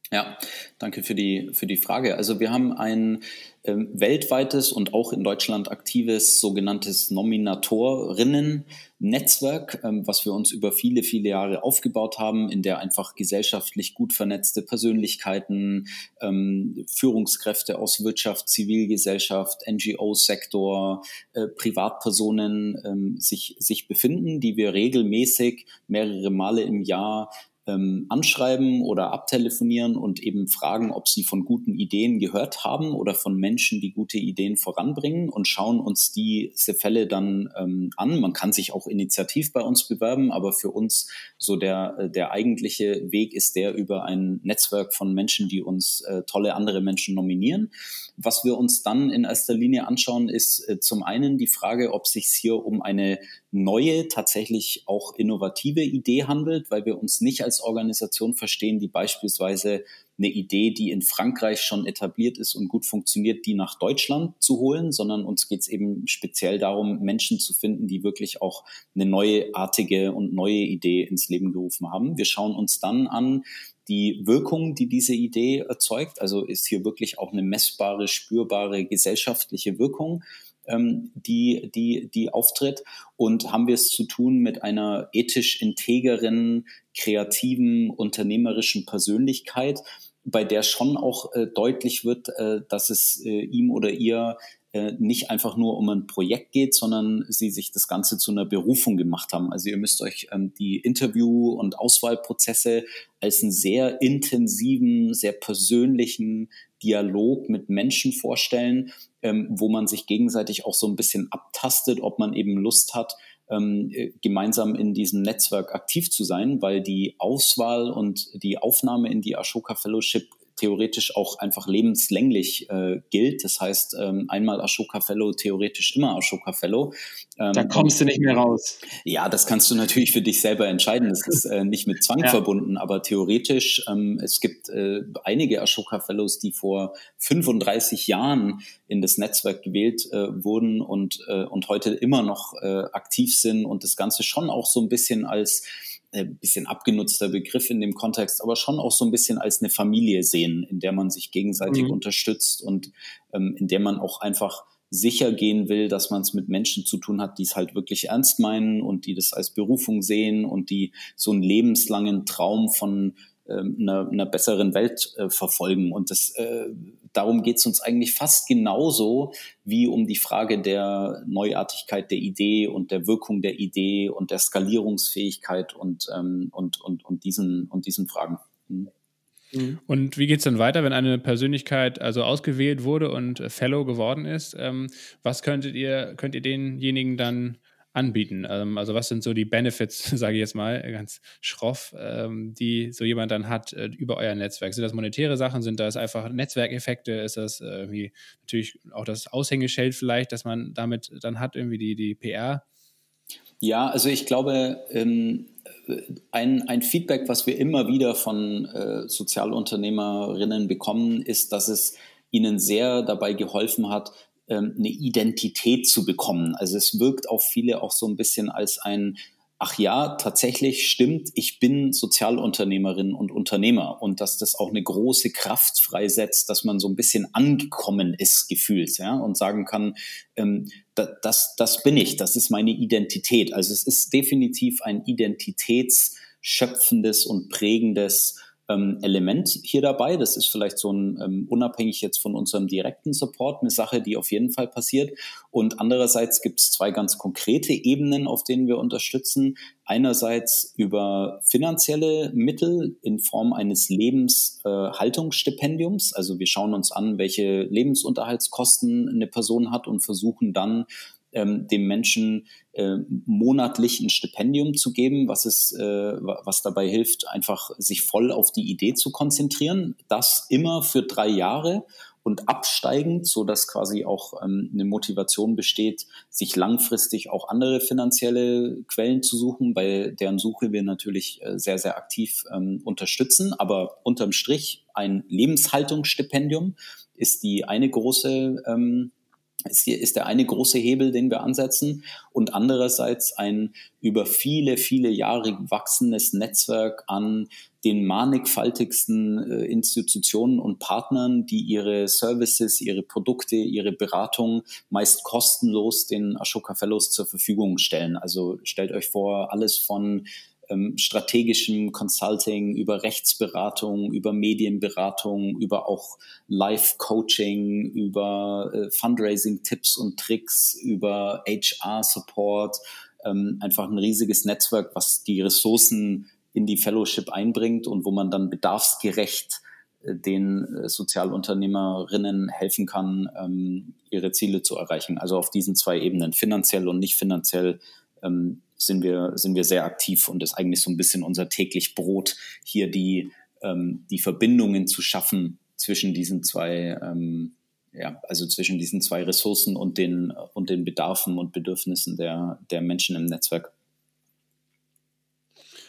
Ja, danke für die, für die Frage. Also wir haben ein ähm, weltweites und auch in Deutschland aktives sogenanntes Nominatorinnen-Netzwerk, ähm, was wir uns über viele, viele Jahre aufgebaut haben, in der einfach gesellschaftlich gut vernetzte Persönlichkeiten, ähm, Führungskräfte aus Wirtschaft, Zivilgesellschaft, NGO-Sektor, äh, Privatpersonen ähm, sich, sich befinden, die wir regelmäßig mehrere Male im Jahr ähm, anschreiben oder abtelefonieren und eben fragen, ob sie von guten Ideen gehört haben oder von Menschen, die gute Ideen voranbringen und schauen uns diese Fälle dann ähm, an. Man kann sich auch initiativ bei uns bewerben, aber für uns so der, äh, der eigentliche Weg ist der über ein Netzwerk von Menschen, die uns äh, tolle andere Menschen nominieren. Was wir uns dann in erster Linie anschauen, ist äh, zum einen die Frage, ob sich hier um eine neue, tatsächlich auch innovative Idee handelt, weil wir uns nicht als Organisation verstehen, die beispielsweise eine Idee, die in Frankreich schon etabliert ist und gut funktioniert, die nach Deutschland zu holen, sondern uns geht es eben speziell darum, Menschen zu finden, die wirklich auch eine neuartige und neue Idee ins Leben gerufen haben. Wir schauen uns dann an, die Wirkung, die diese Idee erzeugt. Also ist hier wirklich auch eine messbare, spürbare gesellschaftliche Wirkung ähm, die, die, die auftritt. Und haben wir es zu tun mit einer ethisch integeren, kreativen, unternehmerischen Persönlichkeit, bei der schon auch äh, deutlich wird, äh, dass es äh, ihm oder ihr äh, nicht einfach nur um ein Projekt geht, sondern sie sich das Ganze zu einer Berufung gemacht haben. Also ihr müsst euch ähm, die Interview- und Auswahlprozesse als einen sehr intensiven, sehr persönlichen Dialog mit Menschen vorstellen, ähm, wo man sich gegenseitig auch so ein bisschen abtastet, ob man eben Lust hat, ähm, äh, gemeinsam in diesem Netzwerk aktiv zu sein, weil die Auswahl und die Aufnahme in die Ashoka Fellowship theoretisch auch einfach lebenslänglich äh, gilt. Das heißt, ähm, einmal Ashoka Fellow, theoretisch immer Ashoka Fellow. Ähm, da kommst du nicht mehr raus. Ja, das kannst du natürlich für dich selber entscheiden. Das ist äh, nicht mit Zwang ja. verbunden, aber theoretisch, ähm, es gibt äh, einige Ashoka Fellows, die vor 35 Jahren in das Netzwerk gewählt äh, wurden und, äh, und heute immer noch äh, aktiv sind und das Ganze schon auch so ein bisschen als ein äh, bisschen abgenutzter Begriff in dem Kontext, aber schon auch so ein bisschen als eine Familie sehen, in der man sich gegenseitig mhm. unterstützt und ähm, in der man auch einfach sicher gehen will, dass man es mit Menschen zu tun hat, die es halt wirklich ernst meinen und die das als Berufung sehen und die so einen lebenslangen Traum von einer, einer besseren Welt äh, verfolgen. Und das, äh, darum geht es uns eigentlich fast genauso wie um die Frage der Neuartigkeit der Idee und der Wirkung der Idee und der Skalierungsfähigkeit und, ähm, und, und, und, diesen, und diesen Fragen. Mhm. Mhm. Und wie geht es dann weiter, wenn eine Persönlichkeit also ausgewählt wurde und Fellow geworden ist? Ähm, was könntet ihr, könnt ihr denjenigen dann anbieten? Ähm, also was sind so die Benefits, sage ich jetzt mal, ganz schroff, ähm, die so jemand dann hat äh, über euer Netzwerk? Sind das monetäre Sachen? Sind das einfach Netzwerkeffekte? Ist das äh, irgendwie natürlich auch das Aushängeschild vielleicht, dass man damit dann hat, irgendwie die, die PR? Ja, also ich glaube, ähm, ein, ein Feedback, was wir immer wieder von äh, Sozialunternehmerinnen bekommen, ist, dass es ihnen sehr dabei geholfen hat, ähm, eine Identität zu bekommen. Also es wirkt auf viele auch so ein bisschen als ein ach ja, tatsächlich stimmt, ich bin Sozialunternehmerin und Unternehmer und dass das auch eine große Kraft freisetzt, dass man so ein bisschen angekommen ist, gefühlt, ja, und sagen kann, ähm, da, das, das bin ich, das ist meine Identität. Also es ist definitiv ein identitätsschöpfendes und prägendes ähm, Element hier dabei. Das ist vielleicht so ein, ähm, unabhängig jetzt von unserem direkten Support, eine Sache, die auf jeden Fall passiert. Und andererseits gibt es zwei ganz konkrete Ebenen, auf denen wir unterstützen. Einerseits über finanzielle Mittel in Form eines Lebenshaltungsstipendiums. Äh, also wir schauen uns an, welche Lebensunterhaltskosten eine Person hat und versuchen dann ähm, dem Menschen äh, monatlich ein Stipendium zu geben, was es, äh, was dabei hilft, einfach sich voll auf die Idee zu konzentrieren. Das immer für drei Jahre und absteigend, so dass quasi auch ähm, eine Motivation besteht, sich langfristig auch andere finanzielle Quellen zu suchen, bei deren Suche wir natürlich äh, sehr, sehr aktiv ähm, unterstützen. Aber unterm Strich ein Lebenshaltungsstipendium ist die eine große ähm, ist, hier, ist der eine große Hebel, den wir ansetzen und andererseits ein über viele, viele Jahre wachsendes Netzwerk an den mannigfaltigsten äh, Institutionen und Partnern, die ihre Services, ihre Produkte, ihre Beratung meist kostenlos den Ashoka Fellows zur Verfügung stellen. Also stellt euch vor, alles von ähm, strategischem Consulting, über Rechtsberatung, über Medienberatung, über auch Live-Coaching, über äh, Fundraising-Tipps und Tricks, über HR-Support, ähm, einfach ein riesiges Netzwerk, was die Ressourcen in die Fellowship einbringt und wo man dann bedarfsgerecht äh, den äh, Sozialunternehmerinnen helfen kann, ähm, ihre Ziele zu erreichen. Also auf diesen zwei Ebenen, finanziell und nicht finanziell, ähm, sind wir, sind wir sehr aktiv und ist eigentlich so ein bisschen unser täglich Brot, hier die, ähm, die Verbindungen zu schaffen zwischen diesen zwei, ähm, ja, also zwischen diesen zwei Ressourcen und den, und den Bedarfen und Bedürfnissen der, der Menschen im Netzwerk.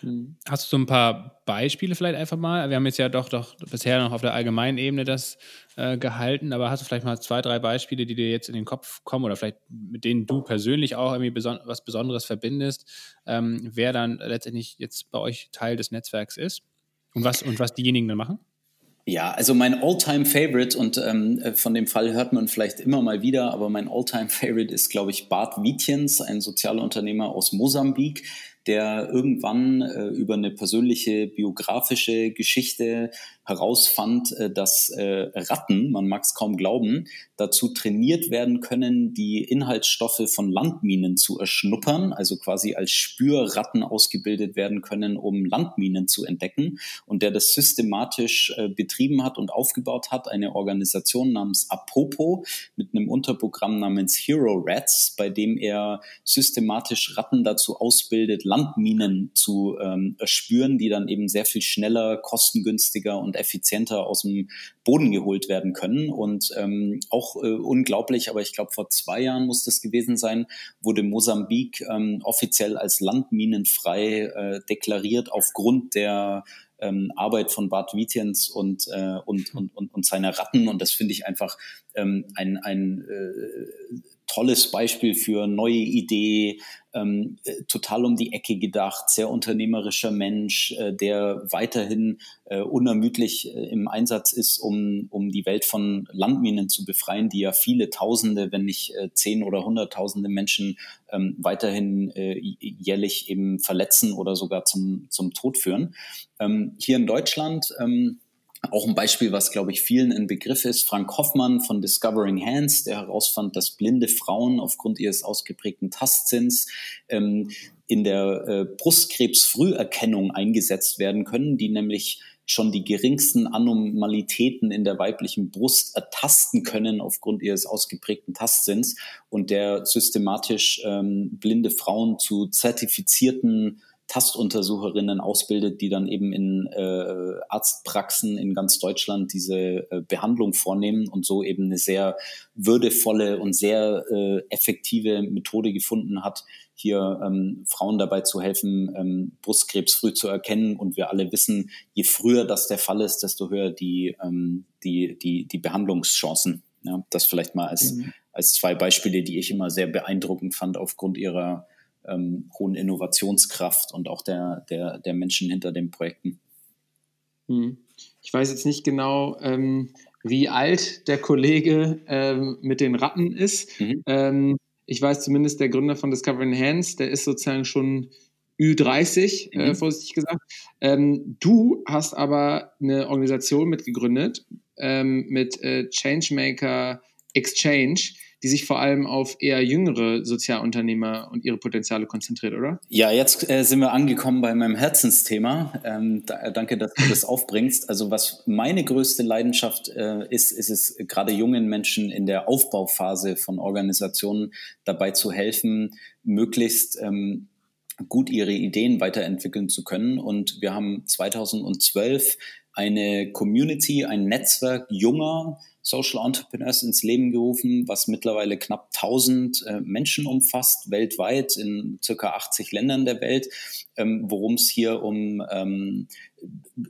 Hm. Hast du so ein paar Beispiele vielleicht einfach mal? Wir haben jetzt ja doch, doch bisher noch auf der allgemeinen Ebene das äh, gehalten, aber hast du vielleicht mal zwei, drei Beispiele, die dir jetzt in den Kopf kommen oder vielleicht mit denen du persönlich auch irgendwie beson was Besonderes verbindest, ähm, wer dann letztendlich jetzt bei euch Teil des Netzwerks ist und was, und was diejenigen dann machen? Ja, also mein Alltime favorite und ähm, von dem Fall hört man vielleicht immer mal wieder, aber mein Alltime favorite ist, glaube ich, Bart Wietjens, ein Sozialunternehmer aus Mosambik, der irgendwann äh, über eine persönliche biografische Geschichte herausfand, äh, dass äh, Ratten, man mag es kaum glauben, dazu trainiert werden können, die Inhaltsstoffe von Landminen zu erschnuppern, also quasi als Spürratten ausgebildet werden können, um Landminen zu entdecken und der das systematisch äh, betrieben hat und aufgebaut hat, eine Organisation namens Apopo mit einem Unterprogramm namens Hero Rats, bei dem er systematisch Ratten dazu ausbildet, Landminen zu ähm, erspüren, die dann eben sehr viel schneller, kostengünstiger und effizienter aus dem Boden geholt werden können. Und ähm, auch äh, unglaublich, aber ich glaube, vor zwei Jahren muss das gewesen sein, wurde Mosambik ähm, offiziell als landminenfrei äh, deklariert aufgrund der ähm, Arbeit von Bart Wietjens und, äh, und, und, und, und seiner Ratten. Und das finde ich einfach ähm, ein, ein äh, tolles Beispiel für neue Idee, ähm, äh, total um die Ecke gedacht, sehr unternehmerischer Mensch, äh, der weiterhin äh, unermüdlich äh, im Einsatz ist, um, um die Welt von Landminen zu befreien, die ja viele Tausende, wenn nicht äh, zehn oder hunderttausende Menschen ähm, weiterhin äh, jährlich eben verletzen oder sogar zum, zum Tod führen. Ähm, hier in Deutschland ähm, auch ein Beispiel, was, glaube ich, vielen ein Begriff ist. Frank Hoffmann von Discovering Hands, der herausfand, dass blinde Frauen aufgrund ihres ausgeprägten Tastsinns ähm, in der äh, Brustkrebsfrüherkennung eingesetzt werden können, die nämlich schon die geringsten Anomalitäten in der weiblichen Brust ertasten können aufgrund ihres ausgeprägten Tastsinns und der systematisch ähm, blinde Frauen zu zertifizierten Tastuntersucherinnen ausbildet, die dann eben in äh, Arztpraxen in ganz Deutschland diese äh, Behandlung vornehmen und so eben eine sehr würdevolle und sehr äh, effektive Methode gefunden hat, hier ähm, Frauen dabei zu helfen, ähm, Brustkrebs früh zu erkennen. Und wir alle wissen, je früher das der Fall ist, desto höher die, ähm, die, die, die Behandlungschancen. Ja, das vielleicht mal als, mhm. als zwei Beispiele, die ich immer sehr beeindruckend fand aufgrund ihrer ähm, hohen Innovationskraft und auch der, der, der Menschen hinter den Projekten. Hm. Ich weiß jetzt nicht genau, ähm, wie alt der Kollege ähm, mit den Ratten ist. Mhm. Ähm, ich weiß zumindest, der Gründer von Discovering Hands, der ist sozusagen schon Ü30, äh, mhm. äh, vorsichtig gesagt. Ähm, du hast aber eine Organisation mitgegründet ähm, mit äh, Changemaker Exchange die sich vor allem auf eher jüngere Sozialunternehmer und ihre Potenziale konzentriert, oder? Ja, jetzt äh, sind wir angekommen bei meinem Herzensthema. Ähm, da, danke, dass du das aufbringst. Also was meine größte Leidenschaft äh, ist, ist es gerade jungen Menschen in der Aufbauphase von Organisationen dabei zu helfen, möglichst ähm, gut ihre Ideen weiterentwickeln zu können. Und wir haben 2012 eine Community, ein Netzwerk junger Social Entrepreneurs ins Leben gerufen, was mittlerweile knapp 1000 äh, Menschen umfasst, weltweit in circa 80 Ländern der Welt, ähm, worum es hier um ähm,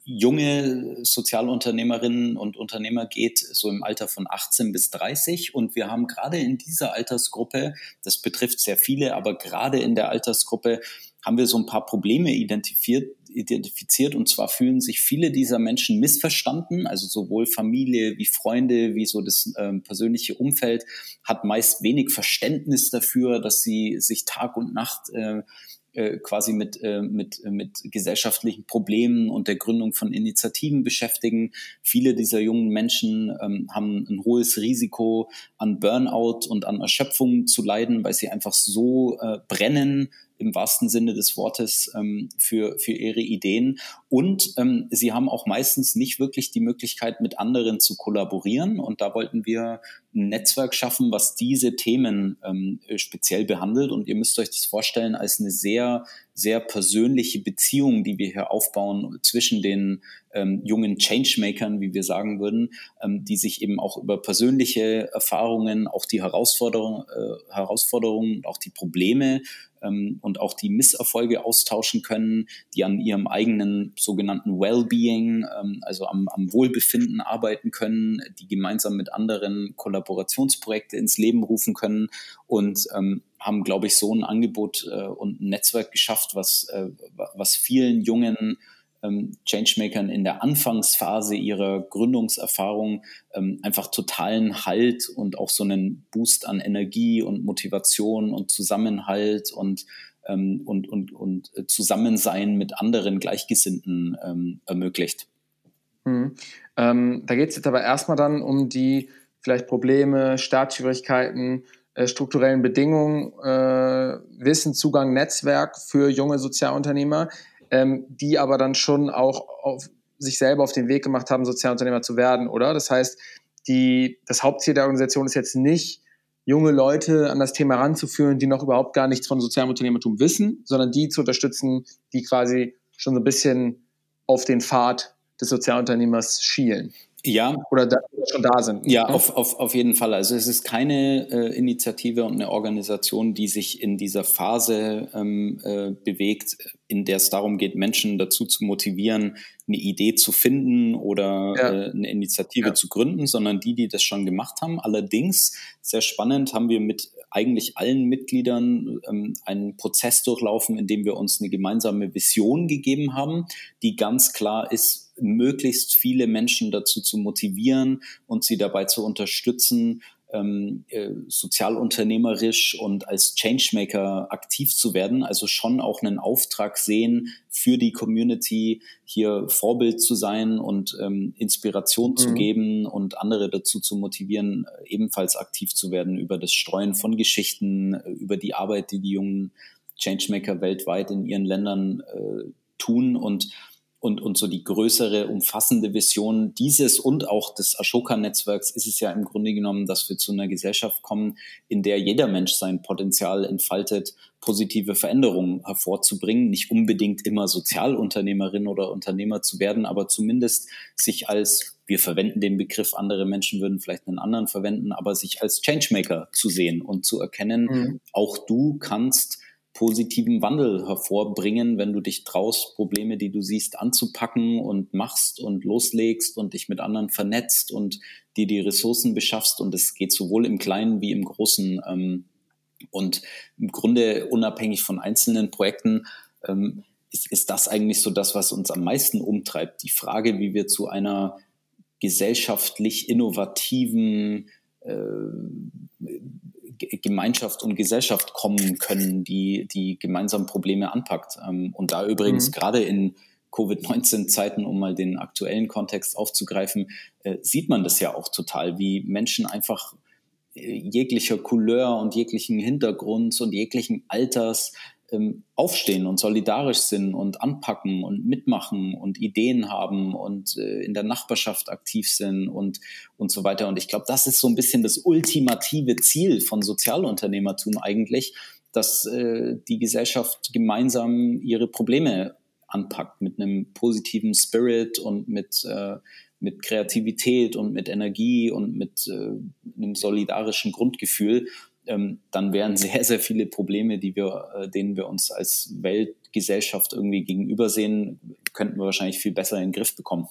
junge Sozialunternehmerinnen und Unternehmer geht, so im Alter von 18 bis 30. Und wir haben gerade in dieser Altersgruppe, das betrifft sehr viele, aber gerade in der Altersgruppe haben wir so ein paar Probleme identifiziert, identifiziert. Und zwar fühlen sich viele dieser Menschen missverstanden, also sowohl Familie wie Freunde, wie so das äh, persönliche Umfeld hat meist wenig Verständnis dafür, dass sie sich Tag und Nacht äh, äh quasi mit, äh, mit, mit gesellschaftlichen Problemen und der Gründung von Initiativen beschäftigen. Viele dieser jungen Menschen ähm, haben ein hohes Risiko an Burnout und an Erschöpfung zu leiden, weil sie einfach so äh, brennen im wahrsten Sinne des Wortes ähm, für, für ihre Ideen. Und ähm, sie haben auch meistens nicht wirklich die Möglichkeit, mit anderen zu kollaborieren. Und da wollten wir ein Netzwerk schaffen, was diese Themen ähm, speziell behandelt. Und ihr müsst euch das vorstellen als eine sehr, sehr persönliche Beziehung, die wir hier aufbauen zwischen den ähm, jungen Changemakern, wie wir sagen würden, ähm, die sich eben auch über persönliche Erfahrungen, auch die Herausforderungen, äh, Herausforderungen, auch die Probleme ähm, und auch die Misserfolge austauschen können, die an ihrem eigenen sogenannten Wellbeing, ähm, also am, am Wohlbefinden arbeiten können, die gemeinsam mit anderen Kollaborationsprojekte ins Leben rufen können und ähm, haben, glaube ich, so ein Angebot äh, und ein Netzwerk geschafft, was, äh, was vielen jungen ähm, Changemakern in der Anfangsphase ihrer Gründungserfahrung ähm, einfach totalen Halt und auch so einen Boost an Energie und Motivation und Zusammenhalt und ähm, und, und, und Zusammensein mit anderen Gleichgesinnten ähm, ermöglicht. Mhm. Ähm, da geht es jetzt aber erstmal dann um die vielleicht Probleme, Startschwierigkeiten, äh, strukturellen Bedingungen, äh, Wissen, Zugang, Netzwerk für junge Sozialunternehmer ähm, die aber dann schon auch auf sich selber auf den Weg gemacht haben, Sozialunternehmer zu werden, oder? Das heißt, die, das Hauptziel der Organisation ist jetzt nicht, junge Leute an das Thema ranzuführen, die noch überhaupt gar nichts von sozialem Unternehmertum wissen, sondern die zu unterstützen, die quasi schon so ein bisschen auf den Pfad des Sozialunternehmers schielen. Ja. Oder da, schon da sind. Ja, ne? auf, auf, auf jeden Fall. Also es ist keine äh, Initiative und eine Organisation, die sich in dieser Phase ähm, äh, bewegt, in der es darum geht, Menschen dazu zu motivieren, eine Idee zu finden oder ja. äh, eine Initiative ja. zu gründen, sondern die, die das schon gemacht haben. Allerdings, sehr spannend, haben wir mit eigentlich allen Mitgliedern ähm, einen Prozess durchlaufen, in dem wir uns eine gemeinsame Vision gegeben haben, die ganz klar ist, möglichst viele Menschen dazu zu motivieren und sie dabei zu unterstützen, ähm, äh, sozialunternehmerisch und als Changemaker aktiv zu werden, also schon auch einen Auftrag sehen, für die Community hier Vorbild zu sein und ähm, Inspiration mhm. zu geben und andere dazu zu motivieren, äh, ebenfalls aktiv zu werden über das Streuen von Geschichten, äh, über die Arbeit, die die jungen Changemaker weltweit in ihren Ländern äh, tun und und, und so die größere, umfassende Vision dieses und auch des Ashoka-Netzwerks ist es ja im Grunde genommen, dass wir zu einer Gesellschaft kommen, in der jeder Mensch sein Potenzial entfaltet, positive Veränderungen hervorzubringen, nicht unbedingt immer Sozialunternehmerin oder Unternehmer zu werden, aber zumindest sich als wir verwenden den Begriff, andere Menschen würden vielleicht einen anderen verwenden, aber sich als Changemaker zu sehen und zu erkennen, mhm. auch du kannst positiven Wandel hervorbringen, wenn du dich traust, Probleme, die du siehst, anzupacken und machst und loslegst und dich mit anderen vernetzt und dir die Ressourcen beschaffst. Und es geht sowohl im Kleinen wie im Großen. Ähm, und im Grunde unabhängig von einzelnen Projekten ähm, ist, ist das eigentlich so das, was uns am meisten umtreibt. Die Frage, wie wir zu einer gesellschaftlich innovativen äh, Gemeinschaft und Gesellschaft kommen können, die, die gemeinsam Probleme anpackt. Ähm, und da übrigens mhm. gerade in Covid-19-Zeiten, um mal den aktuellen Kontext aufzugreifen, äh, sieht man das ja auch total, wie Menschen einfach äh, jeglicher Couleur und jeglichen Hintergrunds und jeglichen Alters ähm, aufstehen und solidarisch sind und anpacken und mitmachen und Ideen haben und äh, in der Nachbarschaft aktiv sind und, und so weiter. Und ich glaube, das ist so ein bisschen das ultimative Ziel von Sozialunternehmertum eigentlich, dass äh, die Gesellschaft gemeinsam ihre Probleme anpackt mit einem positiven Spirit und mit, äh, mit Kreativität und mit Energie und mit äh, einem solidarischen Grundgefühl ähm, dann wären sehr, sehr viele Probleme, die wir, äh, denen wir uns als Weltgesellschaft irgendwie gegenübersehen, könnten wir wahrscheinlich viel besser in den Griff bekommen.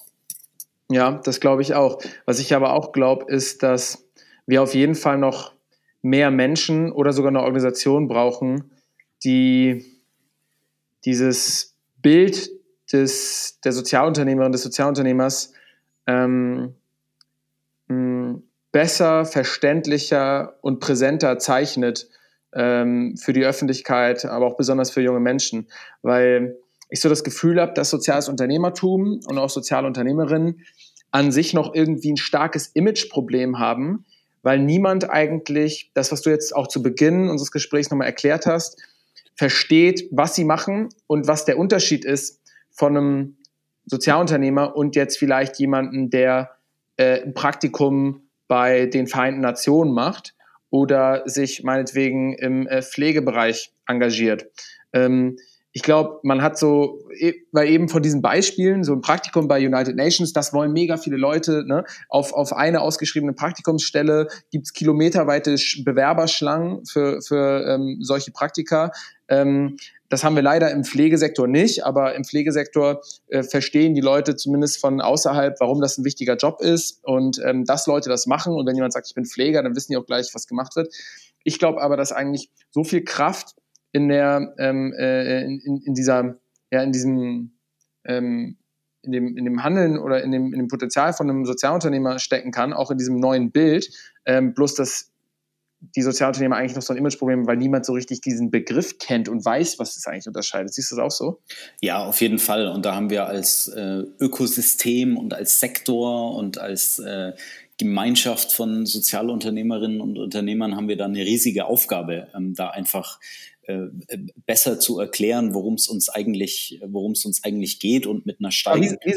Ja, das glaube ich auch. Was ich aber auch glaube, ist, dass wir auf jeden Fall noch mehr Menschen oder sogar eine Organisation brauchen, die dieses Bild des, der Sozialunternehmerin, des Sozialunternehmers ähm, besser, verständlicher und präsenter zeichnet ähm, für die Öffentlichkeit, aber auch besonders für junge Menschen. Weil ich so das Gefühl habe, dass soziales Unternehmertum und auch soziale Unternehmerinnen an sich noch irgendwie ein starkes Imageproblem haben, weil niemand eigentlich, das, was du jetzt auch zu Beginn unseres Gesprächs nochmal erklärt hast, versteht, was sie machen und was der Unterschied ist von einem Sozialunternehmer und jetzt vielleicht jemanden, der äh, ein Praktikum bei den Vereinten Nationen macht oder sich meinetwegen im äh, Pflegebereich engagiert. Ähm, ich glaube, man hat so, e, weil eben von diesen Beispielen, so ein Praktikum bei United Nations, das wollen mega viele Leute. Ne? Auf, auf eine ausgeschriebene Praktikumsstelle gibt es kilometerweite Bewerberschlangen für, für ähm, solche Praktika. Ähm, das haben wir leider im Pflegesektor nicht, aber im Pflegesektor äh, verstehen die Leute zumindest von außerhalb, warum das ein wichtiger Job ist und ähm, dass Leute das machen. Und wenn jemand sagt, ich bin Pfleger, dann wissen die auch gleich, was gemacht wird. Ich glaube aber, dass eigentlich so viel Kraft in der ähm, äh, in, in, dieser ja in diesem ähm, in dem, in dem Handeln oder in dem, in dem Potenzial von einem Sozialunternehmer stecken kann, auch in diesem neuen Bild. Ähm, bloß das die Sozialunternehmer eigentlich noch so ein Imageproblem, weil niemand so richtig diesen Begriff kennt und weiß, was es eigentlich unterscheidet. Siehst du das auch so? Ja, auf jeden Fall. Und da haben wir als äh, Ökosystem und als Sektor und als äh, Gemeinschaft von Sozialunternehmerinnen und Unternehmern haben wir da eine riesige Aufgabe, ähm, da einfach äh, besser zu erklären, worum es uns eigentlich, worum es uns eigentlich geht und mit einer Steigerung. Wie, wie,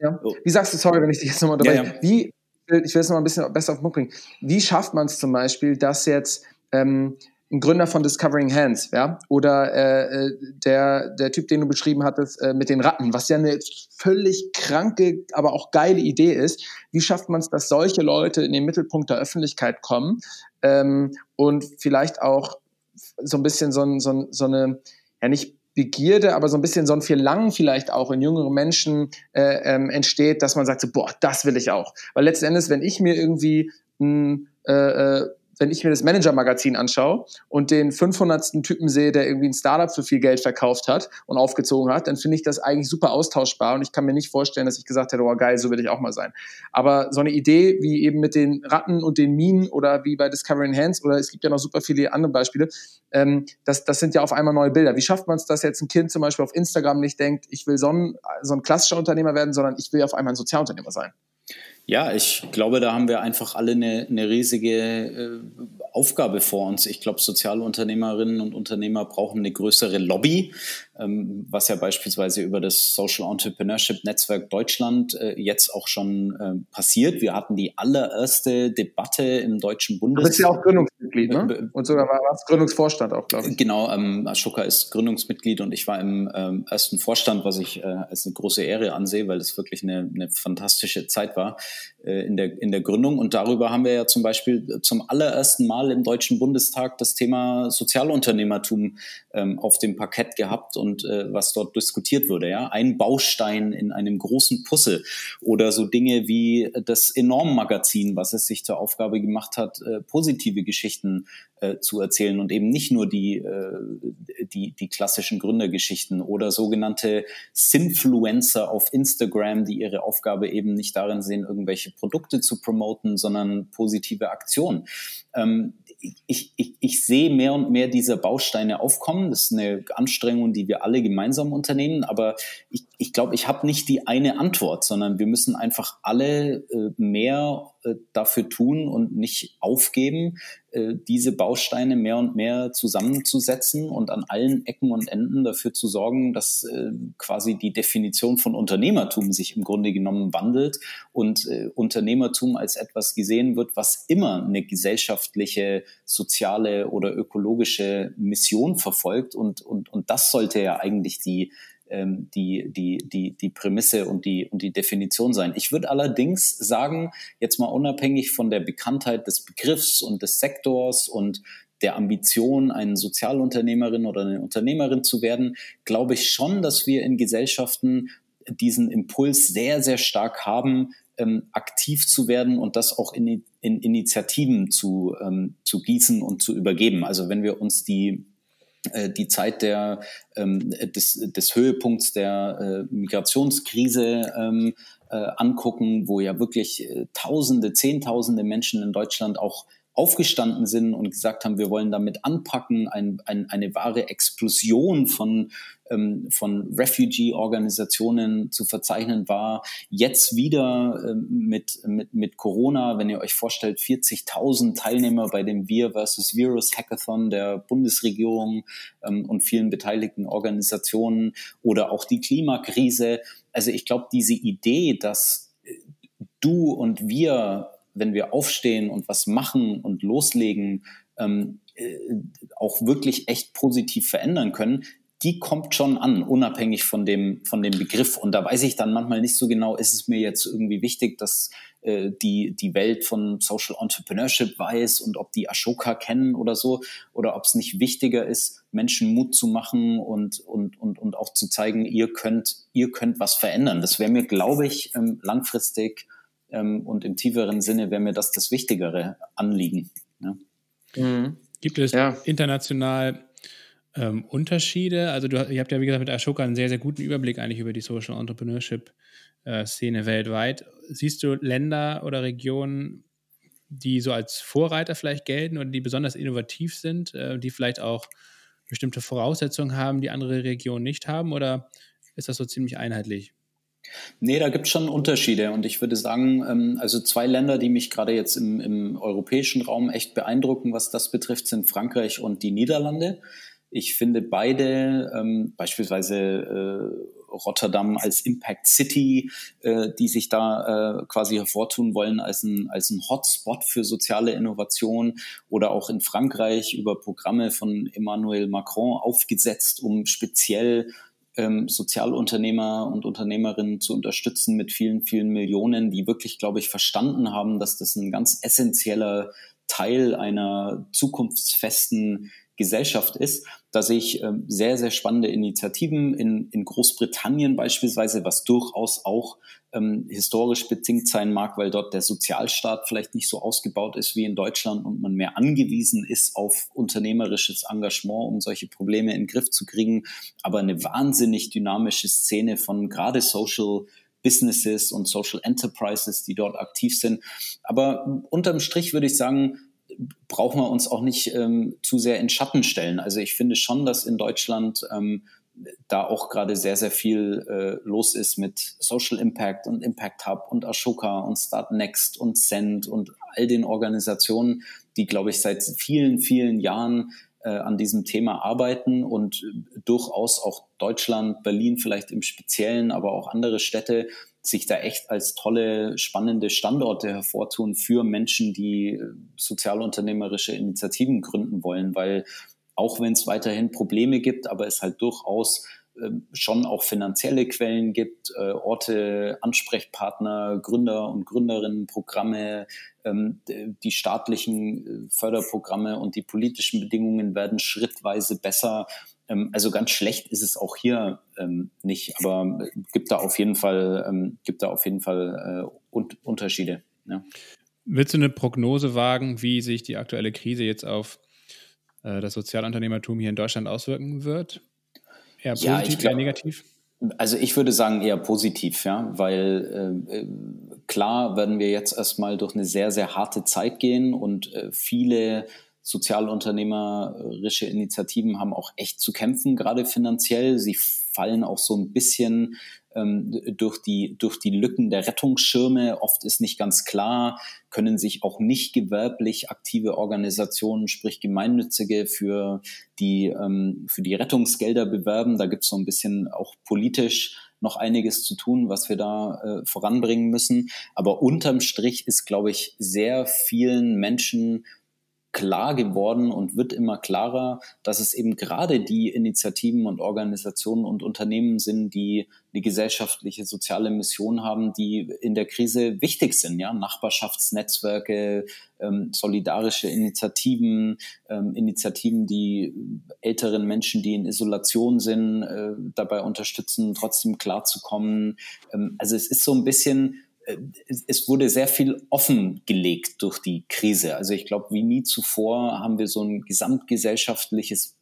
ja. wie, sagst du, sorry, wenn ich dich jetzt nochmal dabei, ja, ja. wie ich will es noch ein bisschen besser auf den Punkt bringen. Wie schafft man es zum Beispiel, dass jetzt ähm, ein Gründer von Discovering Hands, ja, oder äh, äh, der, der Typ, den du beschrieben hattest, äh, mit den Ratten, was ja eine völlig kranke, aber auch geile Idee ist. Wie schafft man es, dass solche Leute in den Mittelpunkt der Öffentlichkeit kommen ähm, und vielleicht auch so ein bisschen so, so, so eine, ja nicht Begierde, aber so ein bisschen so ein Verlangen vielleicht auch in jüngeren Menschen äh, ähm, entsteht, dass man sagt, so, boah, das will ich auch. Weil letzten Endes, wenn ich mir irgendwie ein äh, äh wenn ich mir das Manager-Magazin anschaue und den 500. Typen sehe, der irgendwie ein Startup für viel Geld verkauft hat und aufgezogen hat, dann finde ich das eigentlich super austauschbar und ich kann mir nicht vorstellen, dass ich gesagt hätte, oh geil, so will ich auch mal sein. Aber so eine Idee wie eben mit den Ratten und den Minen oder wie bei Discovery Hands oder es gibt ja noch super viele andere Beispiele, ähm, das, das sind ja auf einmal neue Bilder. Wie schafft man es, dass jetzt ein Kind zum Beispiel auf Instagram nicht denkt, ich will so ein, so ein klassischer Unternehmer werden, sondern ich will auf einmal ein Sozialunternehmer sein? Ja, ich glaube, da haben wir einfach alle eine, eine riesige äh, Aufgabe vor uns. Ich glaube, Sozialunternehmerinnen und Unternehmer brauchen eine größere Lobby, ähm, was ja beispielsweise über das Social Entrepreneurship Netzwerk Deutschland äh, jetzt auch schon äh, passiert. Wir hatten die allererste Debatte im Deutschen Bundestag. Du bist ja auch Gründungsmitglied, ne? Und sogar war es Gründungsvorstand auch, glaube ich. Genau, ähm, Ashoka ist Gründungsmitglied und ich war im ähm, ersten Vorstand, was ich äh, als eine große Ehre ansehe, weil es wirklich eine, eine fantastische Zeit war äh, in, der, in der Gründung. Und darüber haben wir ja zum Beispiel zum allerersten Mal im Deutschen Bundestag das Thema Sozialunternehmertum ähm, auf dem Parkett gehabt und äh, was dort diskutiert wurde. Ja? Ein Baustein in einem großen Puzzle oder so Dinge wie das Enorm-Magazin, was es sich zur Aufgabe gemacht hat, äh, positive Geschichten äh, zu erzählen und eben nicht nur die, äh, die, die klassischen Gründergeschichten oder sogenannte Sinfluencer auf Instagram, die ihre Aufgabe eben nicht darin sehen, irgendwelche Produkte zu promoten, sondern positive Aktionen. Ähm, ich, ich, ich sehe mehr und mehr diese Bausteine aufkommen. Das ist eine Anstrengung, die wir alle gemeinsam unternehmen. Aber ich, ich glaube, ich habe nicht die eine Antwort, sondern wir müssen einfach alle äh, mehr äh, dafür tun und nicht aufgeben, diese Bausteine mehr und mehr zusammenzusetzen und an allen Ecken und Enden dafür zu sorgen, dass äh, quasi die Definition von Unternehmertum sich im Grunde genommen wandelt und äh, Unternehmertum als etwas gesehen wird, was immer eine gesellschaftliche, soziale oder ökologische Mission verfolgt. Und, und, und das sollte ja eigentlich die ähm, die, die, die, die Prämisse und die, und die Definition sein. Ich würde allerdings sagen, jetzt mal unabhängig von der Bekanntheit des Begriffs und des Sektors und der Ambition, eine Sozialunternehmerin oder eine Unternehmerin zu werden, glaube ich schon, dass wir in Gesellschaften diesen Impuls sehr, sehr stark haben, ähm, aktiv zu werden und das auch in, in Initiativen zu, ähm, zu gießen und zu übergeben. Also wenn wir uns die die Zeit der, ähm, des, des Höhepunkts der äh, Migrationskrise ähm, äh, angucken, wo ja wirklich äh, Tausende, Zehntausende Menschen in Deutschland auch aufgestanden sind und gesagt haben, wir wollen damit anpacken, ein, ein, eine wahre Explosion von, ähm, von Refugee-Organisationen zu verzeichnen war. Jetzt wieder ähm, mit, mit, mit Corona, wenn ihr euch vorstellt, 40.000 Teilnehmer bei dem Wir versus Virus Hackathon der Bundesregierung ähm, und vielen beteiligten Organisationen oder auch die Klimakrise. Also ich glaube, diese Idee, dass du und wir wenn wir aufstehen und was machen und loslegen, ähm, äh, auch wirklich echt positiv verändern können, die kommt schon an, unabhängig von dem, von dem Begriff. Und da weiß ich dann manchmal nicht so genau, ist es mir jetzt irgendwie wichtig, dass äh, die, die Welt von Social Entrepreneurship weiß und ob die Ashoka kennen oder so, oder ob es nicht wichtiger ist, Menschen Mut zu machen und, und, und, und auch zu zeigen, ihr könnt, ihr könnt was verändern. Das wäre mir, glaube ich, ähm, langfristig und im tieferen Sinne wäre mir das das wichtigere Anliegen. Ja. Mhm. Gibt es ja. international ähm, Unterschiede? Also du, ihr habt ja, wie gesagt, mit Ashoka einen sehr, sehr guten Überblick eigentlich über die Social Entrepreneurship äh, Szene weltweit. Siehst du Länder oder Regionen, die so als Vorreiter vielleicht gelten oder die besonders innovativ sind, äh, die vielleicht auch bestimmte Voraussetzungen haben, die andere Regionen nicht haben? Oder ist das so ziemlich einheitlich? Nee, da gibt es schon Unterschiede. Und ich würde sagen, ähm, also zwei Länder, die mich gerade jetzt im, im europäischen Raum echt beeindrucken, was das betrifft, sind Frankreich und die Niederlande. Ich finde beide, ähm, beispielsweise äh, Rotterdam als Impact City, äh, die sich da äh, quasi hervortun wollen als ein, als ein Hotspot für soziale Innovation oder auch in Frankreich über Programme von Emmanuel Macron aufgesetzt, um speziell ähm, Sozialunternehmer und Unternehmerinnen zu unterstützen mit vielen, vielen Millionen, die wirklich, glaube ich, verstanden haben, dass das ein ganz essentieller Teil einer zukunftsfesten Gesellschaft ist. Da sehe ich äh, sehr, sehr spannende Initiativen in, in Großbritannien beispielsweise, was durchaus auch ähm, historisch bedingt sein mag, weil dort der Sozialstaat vielleicht nicht so ausgebaut ist wie in Deutschland und man mehr angewiesen ist auf unternehmerisches Engagement, um solche Probleme in den Griff zu kriegen. Aber eine wahnsinnig dynamische Szene von gerade Social Businesses und Social Enterprises, die dort aktiv sind. Aber unterm Strich würde ich sagen, brauchen wir uns auch nicht ähm, zu sehr in Schatten stellen. Also ich finde schon, dass in Deutschland ähm, da auch gerade sehr, sehr viel äh, los ist mit Social Impact und Impact Hub und Ashoka und Start Next und Send und all den Organisationen, die, glaube ich, seit vielen, vielen Jahren an diesem Thema arbeiten und durchaus auch Deutschland, Berlin vielleicht im Speziellen, aber auch andere Städte sich da echt als tolle, spannende Standorte hervortun für Menschen, die äh, sozialunternehmerische Initiativen gründen wollen, weil auch wenn es weiterhin Probleme gibt, aber es halt durchaus schon auch finanzielle Quellen gibt, äh, Orte, Ansprechpartner, Gründer und Gründerinnen, Programme, ähm, die staatlichen äh, Förderprogramme und die politischen Bedingungen werden schrittweise besser. Ähm, also ganz schlecht ist es auch hier nicht, aber gibt da auf jeden Fall, gibt da auf jeden Fall äh, Unterschiede. Ja. Willst du eine Prognose wagen, wie sich die aktuelle Krise jetzt auf das Sozialunternehmertum hier in Deutschland auswirken wird? Eher positiv, ja, glaub, eher negativ? Also ich würde sagen eher positiv, ja, weil äh, klar werden wir jetzt erstmal durch eine sehr, sehr harte Zeit gehen und äh, viele sozialunternehmerische Initiativen haben auch echt zu kämpfen, gerade finanziell. Sie fallen auch so ein bisschen durch, die, durch die Lücken der Rettungsschirme. Oft ist nicht ganz klar, können sich auch nicht gewerblich aktive Organisationen, sprich Gemeinnützige, für die, ähm, für die Rettungsgelder bewerben. Da gibt es so ein bisschen auch politisch noch einiges zu tun, was wir da äh, voranbringen müssen. Aber unterm Strich ist, glaube ich, sehr vielen Menschen klar geworden und wird immer klarer, dass es eben gerade die Initiativen und Organisationen und Unternehmen sind, die die gesellschaftliche soziale Mission haben, die in der Krise wichtig sind. Ja, Nachbarschaftsnetzwerke, ähm, solidarische Initiativen, ähm, Initiativen, die älteren Menschen, die in Isolation sind, äh, dabei unterstützen, trotzdem klarzukommen. Ähm, also es ist so ein bisschen es wurde sehr viel offengelegt durch die Krise. Also ich glaube, wie nie zuvor haben wir so ein gesamtgesellschaftliches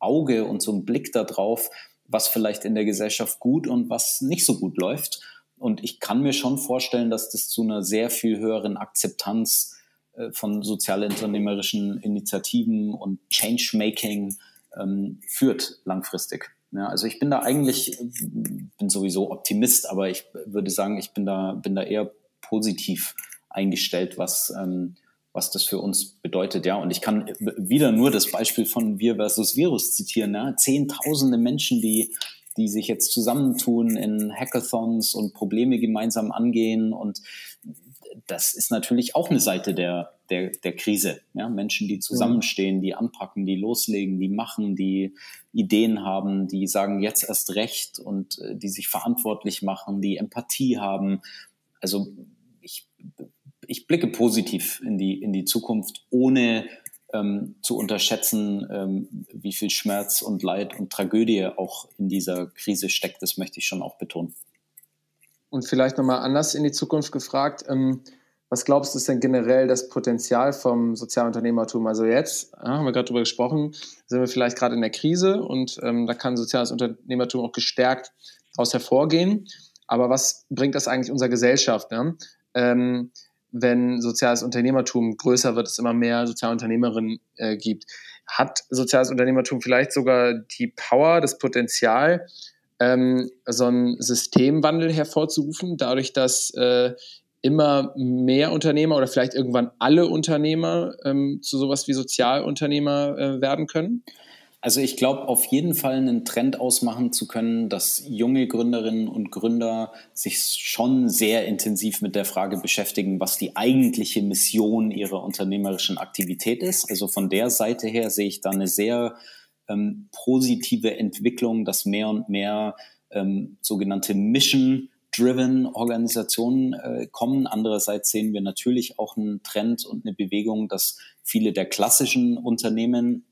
Auge und so einen Blick darauf, was vielleicht in der Gesellschaft gut und was nicht so gut läuft. Und ich kann mir schon vorstellen, dass das zu einer sehr viel höheren Akzeptanz äh, von sozialunternehmerischen Initiativen und Changemaking ähm, führt langfristig. Ja, also ich bin da eigentlich, bin sowieso Optimist, aber ich würde sagen, ich bin da, bin da eher positiv eingestellt, was, ähm, was das für uns bedeutet. Ja, und ich kann wieder nur das Beispiel von Wir versus Virus zitieren. Ja? Zehntausende Menschen, die, die sich jetzt zusammentun in Hackathons und Probleme gemeinsam angehen. Und das ist natürlich auch eine Seite der, der, der Krise. Ja? Menschen, die zusammenstehen, die anpacken, die loslegen, die machen, die Ideen haben, die sagen jetzt erst recht und äh, die sich verantwortlich machen, die Empathie haben. Also ich, ich blicke positiv in die, in die Zukunft, ohne ähm, zu unterschätzen, ähm, wie viel Schmerz und Leid und Tragödie auch in dieser Krise steckt. Das möchte ich schon auch betonen. Und vielleicht nochmal anders in die Zukunft gefragt. Ähm, was glaubst du, ist denn generell das Potenzial vom Sozialunternehmertum? Also jetzt, ja, haben wir gerade drüber gesprochen, sind wir vielleicht gerade in der Krise und ähm, da kann soziales Unternehmertum auch gestärkt daraus hervorgehen. Aber was bringt das eigentlich unserer Gesellschaft? Ne? Ähm, wenn soziales Unternehmertum größer wird, es immer mehr Sozialunternehmerinnen äh, gibt. Hat soziales Unternehmertum vielleicht sogar die Power, das Potenzial, ähm, so einen Systemwandel hervorzurufen, dadurch, dass äh, immer mehr Unternehmer oder vielleicht irgendwann alle Unternehmer ähm, zu sowas wie Sozialunternehmer äh, werden können? Also ich glaube auf jeden Fall einen Trend ausmachen zu können, dass junge Gründerinnen und Gründer sich schon sehr intensiv mit der Frage beschäftigen, was die eigentliche Mission ihrer unternehmerischen Aktivität ist. Also von der Seite her sehe ich da eine sehr ähm, positive Entwicklung, dass mehr und mehr ähm, sogenannte Mission Mission-driven Organisationen äh, kommen. Andererseits sehen wir natürlich auch einen Trend und eine Bewegung, dass viele der klassischen Unternehmen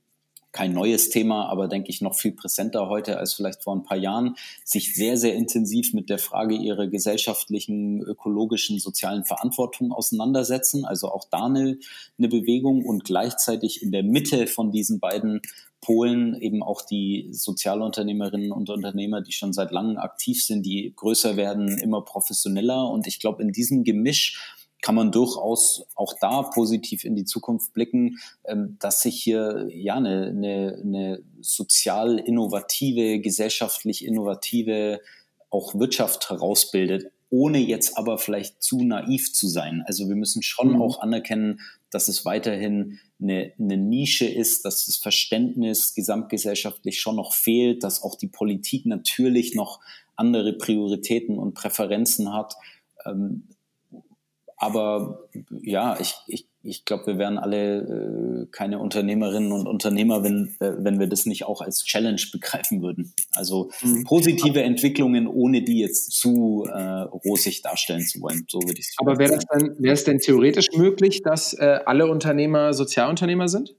kein neues Thema, aber denke ich noch viel präsenter heute als vielleicht vor ein paar Jahren, sich sehr, sehr intensiv mit der Frage ihrer gesellschaftlichen, ökologischen, sozialen Verantwortung auseinandersetzen. Also auch da eine, eine Bewegung und gleichzeitig in der Mitte von diesen beiden Polen eben auch die Sozialunternehmerinnen und Unternehmer, die schon seit langem aktiv sind, die größer werden, immer professioneller. Und ich glaube, in diesem Gemisch kann man durchaus auch da positiv in die Zukunft blicken, ähm, dass sich hier ja eine, eine, eine sozial innovative, gesellschaftlich innovative auch Wirtschaft herausbildet, ohne jetzt aber vielleicht zu naiv zu sein. Also wir müssen schon mhm. auch anerkennen, dass es weiterhin eine, eine Nische ist, dass das Verständnis gesamtgesellschaftlich schon noch fehlt, dass auch die Politik natürlich noch andere Prioritäten und Präferenzen hat. Ähm, aber ja, ich, ich, ich glaube, wir wären alle äh, keine Unternehmerinnen und Unternehmer, wenn, äh, wenn wir das nicht auch als Challenge begreifen würden. Also mhm. positive Entwicklungen, ohne die jetzt zu äh, rosig darstellen zu wollen. So würde ich es Aber wäre es denn theoretisch möglich, dass äh, alle Unternehmer Sozialunternehmer sind?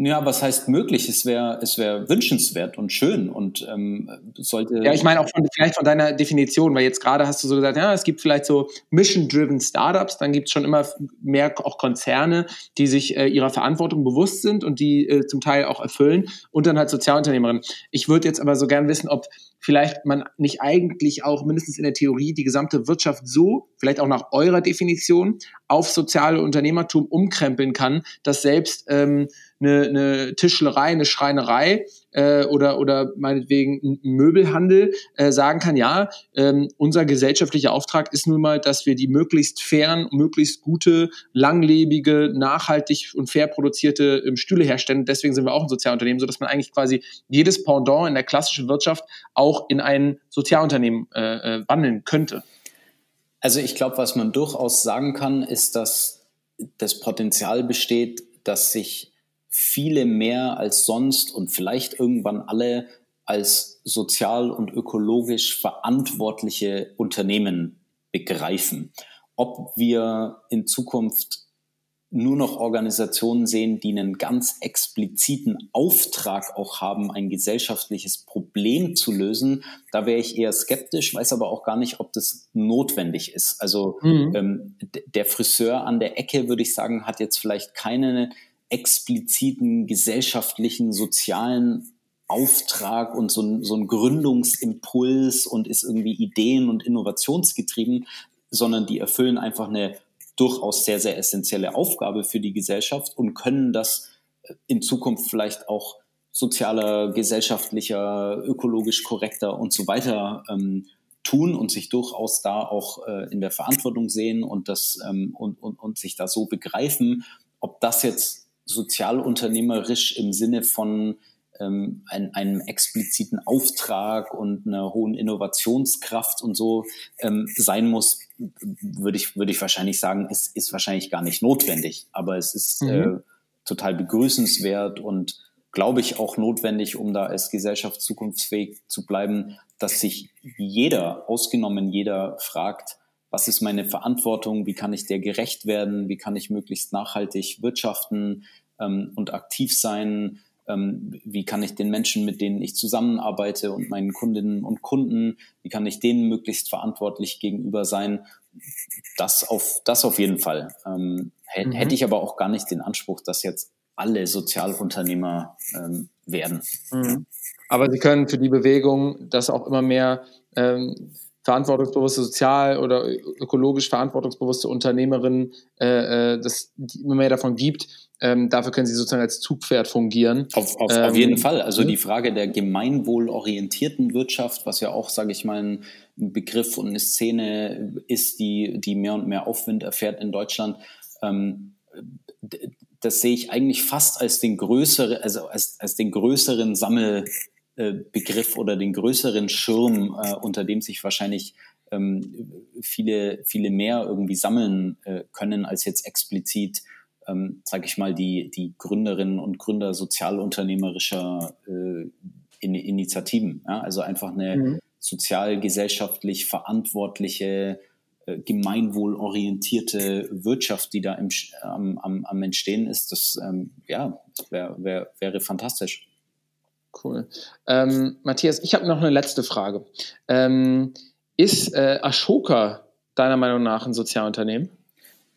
Ja, was heißt möglich? Es wäre es wäre wünschenswert und schön und ähm, sollte. Ja, ich meine auch von, vielleicht von deiner Definition, weil jetzt gerade hast du so gesagt, ja, es gibt vielleicht so Mission-driven Startups, dann gibt es schon immer mehr auch Konzerne, die sich äh, ihrer Verantwortung bewusst sind und die äh, zum Teil auch erfüllen und dann halt Sozialunternehmerinnen. Ich würde jetzt aber so gern wissen, ob vielleicht man nicht eigentlich auch mindestens in der Theorie die gesamte Wirtschaft so, vielleicht auch nach eurer Definition, auf soziale Unternehmertum umkrempeln kann, dass selbst ähm, eine, eine Tischlerei, eine Schreinerei äh, oder, oder meinetwegen ein Möbelhandel äh, sagen kann, ja, ähm, unser gesellschaftlicher Auftrag ist nun mal, dass wir die möglichst fairen, möglichst gute, langlebige, nachhaltig und fair produzierte ähm, Stühle herstellen. Deswegen sind wir auch ein Sozialunternehmen, sodass man eigentlich quasi jedes Pendant in der klassischen Wirtschaft auch in ein Sozialunternehmen äh, äh, wandeln könnte. Also ich glaube, was man durchaus sagen kann, ist, dass das Potenzial besteht, dass sich viele mehr als sonst und vielleicht irgendwann alle als sozial und ökologisch verantwortliche Unternehmen begreifen. Ob wir in Zukunft nur noch Organisationen sehen, die einen ganz expliziten Auftrag auch haben, ein gesellschaftliches Problem zu lösen, da wäre ich eher skeptisch, weiß aber auch gar nicht, ob das notwendig ist. Also mhm. ähm, der Friseur an der Ecke, würde ich sagen, hat jetzt vielleicht keine expliziten gesellschaftlichen, sozialen Auftrag und so ein, so ein Gründungsimpuls und ist irgendwie ideen- und innovationsgetrieben, sondern die erfüllen einfach eine durchaus sehr, sehr essentielle Aufgabe für die Gesellschaft und können das in Zukunft vielleicht auch sozialer, gesellschaftlicher, ökologisch korrekter und so weiter ähm, tun und sich durchaus da auch äh, in der Verantwortung sehen und das ähm, und, und, und sich da so begreifen. Ob das jetzt sozialunternehmerisch im Sinne von ähm, ein, einem expliziten Auftrag und einer hohen Innovationskraft und so ähm, sein muss, würde ich, würde ich wahrscheinlich sagen, ist, ist wahrscheinlich gar nicht notwendig. Aber es ist mhm. äh, total begrüßenswert und glaube ich auch notwendig, um da als Gesellschaft zukunftsfähig zu bleiben, dass sich jeder, ausgenommen jeder, fragt, was ist meine Verantwortung, wie kann ich der gerecht werden, wie kann ich möglichst nachhaltig wirtschaften ähm, und aktiv sein, ähm, wie kann ich den Menschen, mit denen ich zusammenarbeite und meinen Kundinnen und Kunden, wie kann ich denen möglichst verantwortlich gegenüber sein. Das auf, das auf jeden Fall. Ähm, hätte, mhm. hätte ich aber auch gar nicht den Anspruch, dass jetzt alle Sozialunternehmer ähm, werden. Mhm. Aber Sie können für die Bewegung das auch immer mehr ähm, verantwortungsbewusste, sozial oder ökologisch verantwortungsbewusste Unternehmerinnen, äh, äh, das immer mehr davon gibt. Ähm, dafür können sie sozusagen als Zugpferd fungieren. Auf, auf, ähm, auf jeden Fall. Also die Frage der gemeinwohlorientierten Wirtschaft, was ja auch, sage ich mal, ein Begriff und eine Szene ist, die, die mehr und mehr Aufwind erfährt in Deutschland. Ähm, das sehe ich eigentlich fast als den größeren, also als, als den größeren Sammel, Begriff oder den größeren Schirm, äh, unter dem sich wahrscheinlich ähm, viele, viele mehr irgendwie sammeln äh, können, als jetzt explizit, ähm, sage ich mal, die, die Gründerinnen und Gründer sozialunternehmerischer äh, in Initiativen. Ja? Also einfach eine, mhm. sozial, gesellschaftlich verantwortliche, äh, gemeinwohlorientierte Wirtschaft, die da im, am, am, am Entstehen ist, das ähm, ja, wär, wär, wäre fantastisch. Cool. Ähm, Matthias, ich habe noch eine letzte Frage. Ähm, ist äh, Ashoka deiner Meinung nach ein Sozialunternehmen?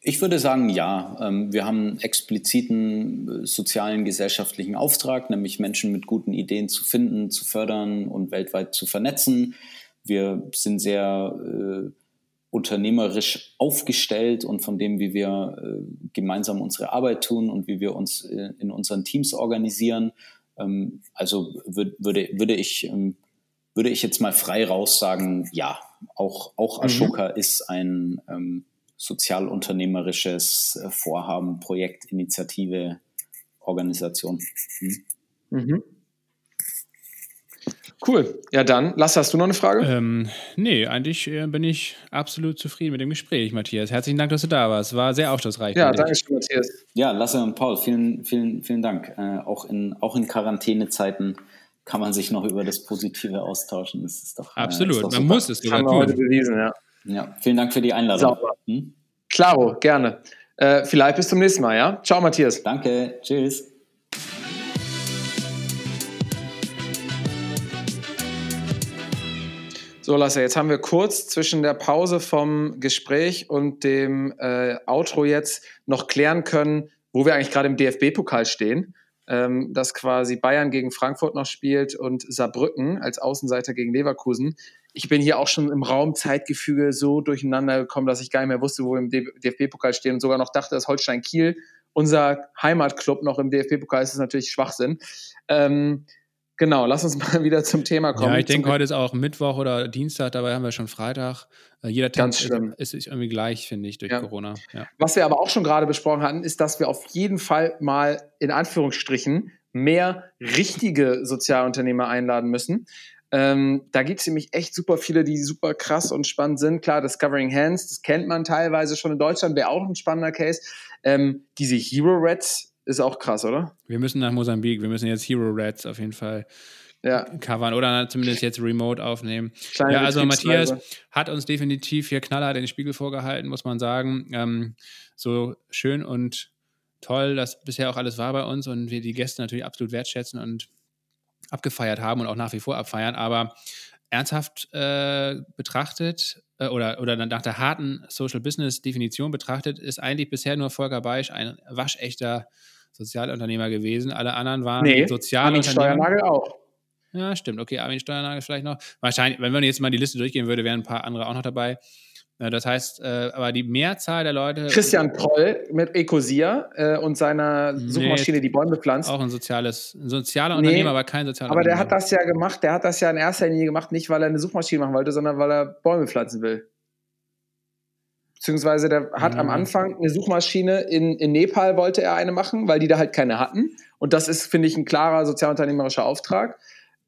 Ich würde sagen, ja. Ähm, wir haben einen expliziten äh, sozialen, gesellschaftlichen Auftrag, nämlich Menschen mit guten Ideen zu finden, zu fördern und weltweit zu vernetzen. Wir sind sehr äh, unternehmerisch aufgestellt und von dem, wie wir äh, gemeinsam unsere Arbeit tun und wie wir uns äh, in unseren Teams organisieren. Ähm, also würd, würde, würde, ich, ähm, würde ich jetzt mal frei raus sagen, ja, auch, auch mhm. Ashoka mhm. ist ein ähm, sozialunternehmerisches äh, Vorhaben, Projekt, Initiative, Organisation. Hm? Mhm. Cool. Ja, dann, Lasse, hast du noch eine Frage? Ähm, nee, eigentlich äh, bin ich absolut zufrieden mit dem Gespräch, Matthias. Herzlichen Dank, dass du da warst. War sehr aufschlussreich. Ja, danke schön, Matthias. Ja, Lasse und Paul, vielen, vielen, vielen Dank. Äh, auch, in, auch in Quarantänezeiten kann man sich noch über das Positive austauschen. Das ist doch. Äh, absolut, ist doch man muss es sogar Haben wir heute bewiesen, ja. Ja, vielen Dank für die Einladung. Hm? Klaro, gerne. Äh, vielleicht bis zum nächsten Mal, ja? Ciao, Matthias. Danke, tschüss. So, Lasse, jetzt haben wir kurz zwischen der Pause vom Gespräch und dem äh, Outro jetzt noch klären können, wo wir eigentlich gerade im DFB-Pokal stehen. Ähm, dass quasi Bayern gegen Frankfurt noch spielt und Saarbrücken als Außenseiter gegen Leverkusen ich bin hier auch schon im Raum Zeitgefüge so durcheinander gekommen, dass ich gar nicht mehr wusste, wo wir im DFB-Pokal stehen und sogar noch dachte, dass Holstein Kiel unser Heimatclub noch im DFB-Pokal ist, ist natürlich Schwachsinn. Ähm, genau, lass uns mal wieder zum Thema kommen. Ja, ich denke, heute ist auch Mittwoch oder Dienstag, dabei haben wir schon Freitag. Äh, jeder Tag ist, ist, irgendwie gleich, finde ich, durch ja. Corona. Ja. Was wir aber auch schon gerade besprochen hatten, ist, dass wir auf jeden Fall mal in Anführungsstrichen mehr richtige Sozialunternehmer einladen müssen. Ähm, da gibt es nämlich echt super viele, die super krass und spannend sind. Klar, Discovering Hands, das kennt man teilweise schon in Deutschland, wäre auch ein spannender Case. Ähm, diese Hero Reds ist auch krass, oder? Wir müssen nach Mosambik, wir müssen jetzt Hero Reds auf jeden Fall ja. covern oder zumindest jetzt remote aufnehmen. Kleine ja, also Matthias hat uns definitiv hier knallhart den Spiegel vorgehalten, muss man sagen. Ähm, so schön und toll, dass bisher auch alles war bei uns und wir die Gäste natürlich absolut wertschätzen und abgefeiert haben und auch nach wie vor abfeiern, aber ernsthaft äh, betrachtet äh, oder, oder nach der harten Social Business Definition betrachtet, ist eigentlich bisher nur Volker Beisch ein waschechter Sozialunternehmer gewesen. Alle anderen waren nee, Sozialunternehmer. Armin Steuernagel auch. Ja, stimmt. Okay, Armin Steuernagel vielleicht noch. Wahrscheinlich, wenn man jetzt mal die Liste durchgehen würde, wären ein paar andere auch noch dabei. Das heißt, äh, aber die Mehrzahl der Leute. Christian Proll mit Ecosia äh, und seiner Suchmaschine, nee, die Bäume pflanzt. Auch ein soziales, ein sozialer nee, Unternehmer, aber kein sozialer Aber der hat das ja gemacht, der hat das ja in erster Linie gemacht, nicht weil er eine Suchmaschine machen wollte, sondern weil er Bäume pflanzen will. Beziehungsweise der hat mhm. am Anfang eine Suchmaschine in, in Nepal wollte er eine machen, weil die da halt keine hatten. Und das ist, finde ich, ein klarer sozialunternehmerischer Auftrag.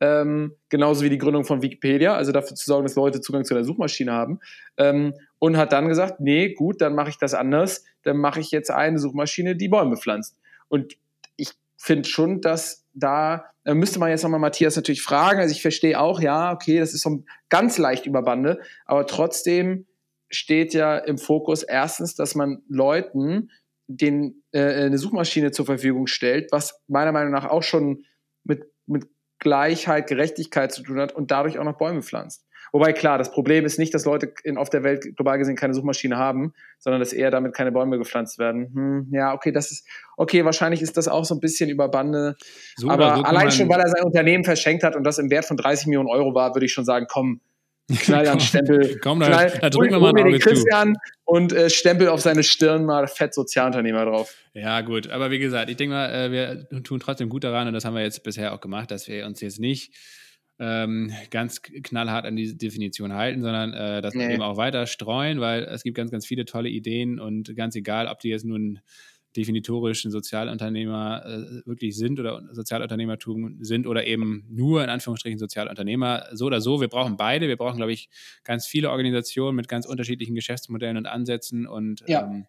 Ähm, genauso wie die Gründung von Wikipedia, also dafür zu sorgen, dass Leute Zugang zu der Suchmaschine haben. Ähm, und hat dann gesagt, nee, gut, dann mache ich das anders. Dann mache ich jetzt eine Suchmaschine, die Bäume pflanzt. Und ich finde schon, dass da äh, müsste man jetzt nochmal Matthias natürlich fragen. Also ich verstehe auch, ja, okay, das ist so ganz leicht über Bande, aber trotzdem steht ja im Fokus erstens, dass man Leuten den, äh, eine Suchmaschine zur Verfügung stellt, was meiner Meinung nach auch schon mit, mit Gleichheit, Gerechtigkeit zu tun hat und dadurch auch noch Bäume pflanzt. Wobei klar, das Problem ist nicht, dass Leute in, auf der Welt global gesehen keine Suchmaschine haben, sondern dass eher damit keine Bäume gepflanzt werden. Hm, ja, okay, das ist okay. Wahrscheinlich ist das auch so ein bisschen über Bande. So aber allein schon, weil er sein Unternehmen verschenkt hat und das im Wert von 30 Millionen Euro war, würde ich schon sagen, komm, knall an Stempel. Komm, da, knall, da drücken wir mal den Christian zu. und äh, Stempel auf seine Stirn mal fett Sozialunternehmer drauf. Ja, gut. Aber wie gesagt, ich denke mal, äh, wir tun trotzdem gut daran und das haben wir jetzt bisher auch gemacht, dass wir uns jetzt nicht ähm, ganz knallhart an die Definition halten, sondern äh, das nee. eben auch weiter streuen, weil es gibt ganz, ganz viele tolle Ideen und ganz egal, ob die jetzt nun definitorisch ein Sozialunternehmer äh, wirklich sind oder Sozialunternehmertum sind oder eben nur in Anführungsstrichen Sozialunternehmer. So oder so, wir brauchen beide. Wir brauchen, glaube ich, ganz viele Organisationen mit ganz unterschiedlichen Geschäftsmodellen und Ansätzen und ja. ähm,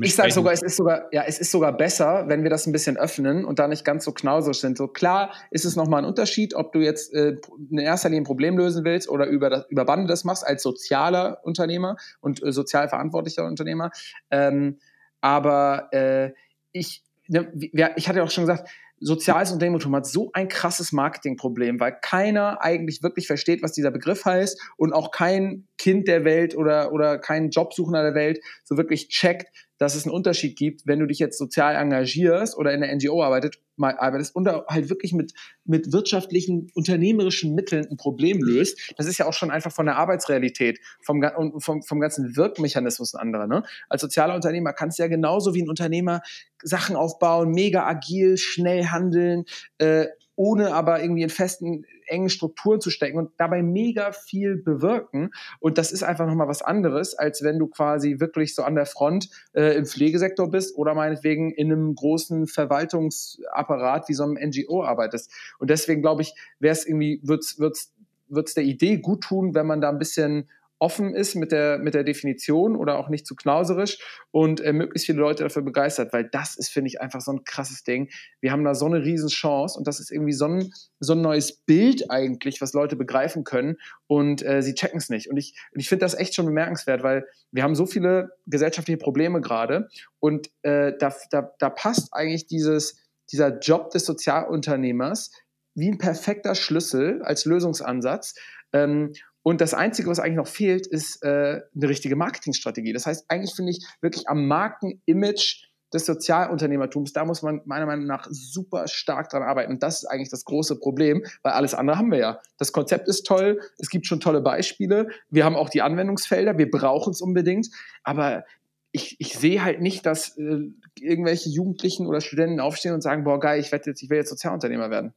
ich sage sogar, es ist sogar, ja, es ist sogar besser, wenn wir das ein bisschen öffnen und da nicht ganz so knausrig sind. So klar ist es nochmal ein Unterschied, ob du jetzt äh, in erster Linie ein Problem lösen willst oder über, das, über Bande das machst als sozialer Unternehmer und äh, sozial verantwortlicher Unternehmer. Ähm, aber äh, ich, ne, ich hatte ja auch schon gesagt, soziales Unternehmertum hat so ein krasses Marketingproblem, weil keiner eigentlich wirklich versteht, was dieser Begriff heißt und auch kein Kind der Welt oder, oder kein Jobsuchender der Welt so wirklich checkt, dass es einen Unterschied gibt, wenn du dich jetzt sozial engagierst oder in der NGO arbeitet, mal arbeitest und halt wirklich mit, mit wirtschaftlichen, unternehmerischen Mitteln ein Problem löst. Das ist ja auch schon einfach von der Arbeitsrealität, vom, vom, vom ganzen Wirkmechanismus ein anderer. Ne? Als sozialer Unternehmer kannst du ja genauso wie ein Unternehmer Sachen aufbauen, mega agil, schnell handeln, äh, ohne aber irgendwie in festen engen Strukturen zu stecken und dabei mega viel bewirken. Und das ist einfach nochmal was anderes, als wenn du quasi wirklich so an der Front äh, im Pflegesektor bist oder meinetwegen in einem großen Verwaltungsapparat wie so einem NGO arbeitest. Und deswegen glaube ich, wäre es irgendwie, wird es der Idee gut tun, wenn man da ein bisschen offen ist mit der, mit der Definition oder auch nicht zu knauserisch und äh, möglichst viele Leute dafür begeistert, weil das ist, finde ich, einfach so ein krasses Ding. Wir haben da so eine Riesenchance und das ist irgendwie so ein, so ein neues Bild eigentlich, was Leute begreifen können und äh, sie checken es nicht. Und ich, ich finde das echt schon bemerkenswert, weil wir haben so viele gesellschaftliche Probleme gerade und äh, da, da, da passt eigentlich dieses, dieser Job des Sozialunternehmers wie ein perfekter Schlüssel als Lösungsansatz. Ähm, und das Einzige, was eigentlich noch fehlt, ist äh, eine richtige Marketingstrategie. Das heißt, eigentlich finde ich wirklich am Markenimage des Sozialunternehmertums, da muss man meiner Meinung nach super stark dran arbeiten. Und das ist eigentlich das große Problem, weil alles andere haben wir ja. Das Konzept ist toll, es gibt schon tolle Beispiele, wir haben auch die Anwendungsfelder, wir brauchen es unbedingt, aber ich, ich sehe halt nicht, dass äh, irgendwelche Jugendlichen oder Studenten aufstehen und sagen, boah geil, ich werde jetzt, ich will jetzt Sozialunternehmer werden.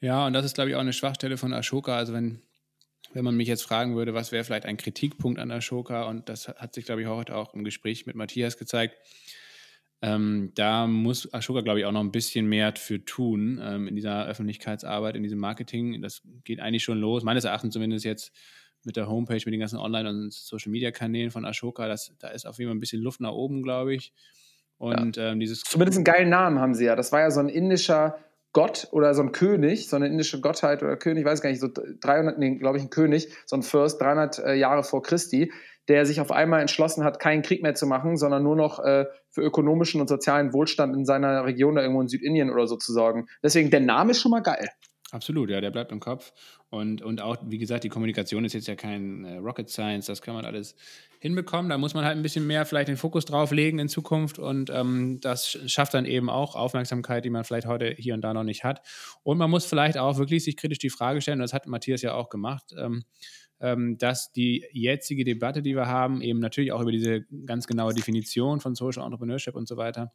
Ja, und das ist, glaube ich, auch eine Schwachstelle von Ashoka. Also wenn wenn man mich jetzt fragen würde, was wäre vielleicht ein Kritikpunkt an Ashoka, und das hat sich, glaube ich, heute auch im Gespräch mit Matthias gezeigt, ähm, da muss Ashoka, glaube ich, auch noch ein bisschen mehr für tun ähm, in dieser Öffentlichkeitsarbeit, in diesem Marketing. Das geht eigentlich schon los, meines Erachtens zumindest jetzt mit der Homepage, mit den ganzen Online- und Social-Media-Kanälen von Ashoka. Das, da ist auf jeden Fall ein bisschen Luft nach oben, glaube ich. Und ja. ähm, dieses Zumindest einen geilen Namen haben sie ja. Das war ja so ein indischer Gott oder so ein König, so eine indische Gottheit oder König, weiß gar nicht, so 300, nee, glaube ich, ein König, so ein Fürst, 300 äh, Jahre vor Christi, der sich auf einmal entschlossen hat, keinen Krieg mehr zu machen, sondern nur noch äh, für ökonomischen und sozialen Wohlstand in seiner Region da irgendwo in Südindien oder so zu sorgen. Deswegen, der Name ist schon mal geil. Absolut, ja, der bleibt im Kopf. Und, und auch, wie gesagt, die Kommunikation ist jetzt ja kein äh, Rocket Science, das kann man alles hinbekommen. Da muss man halt ein bisschen mehr vielleicht den Fokus drauf legen in Zukunft und ähm, das schafft dann eben auch Aufmerksamkeit, die man vielleicht heute hier und da noch nicht hat. Und man muss vielleicht auch wirklich sich kritisch die Frage stellen, und das hat Matthias ja auch gemacht, ähm, ähm, dass die jetzige Debatte, die wir haben, eben natürlich auch über diese ganz genaue Definition von Social Entrepreneurship und so weiter,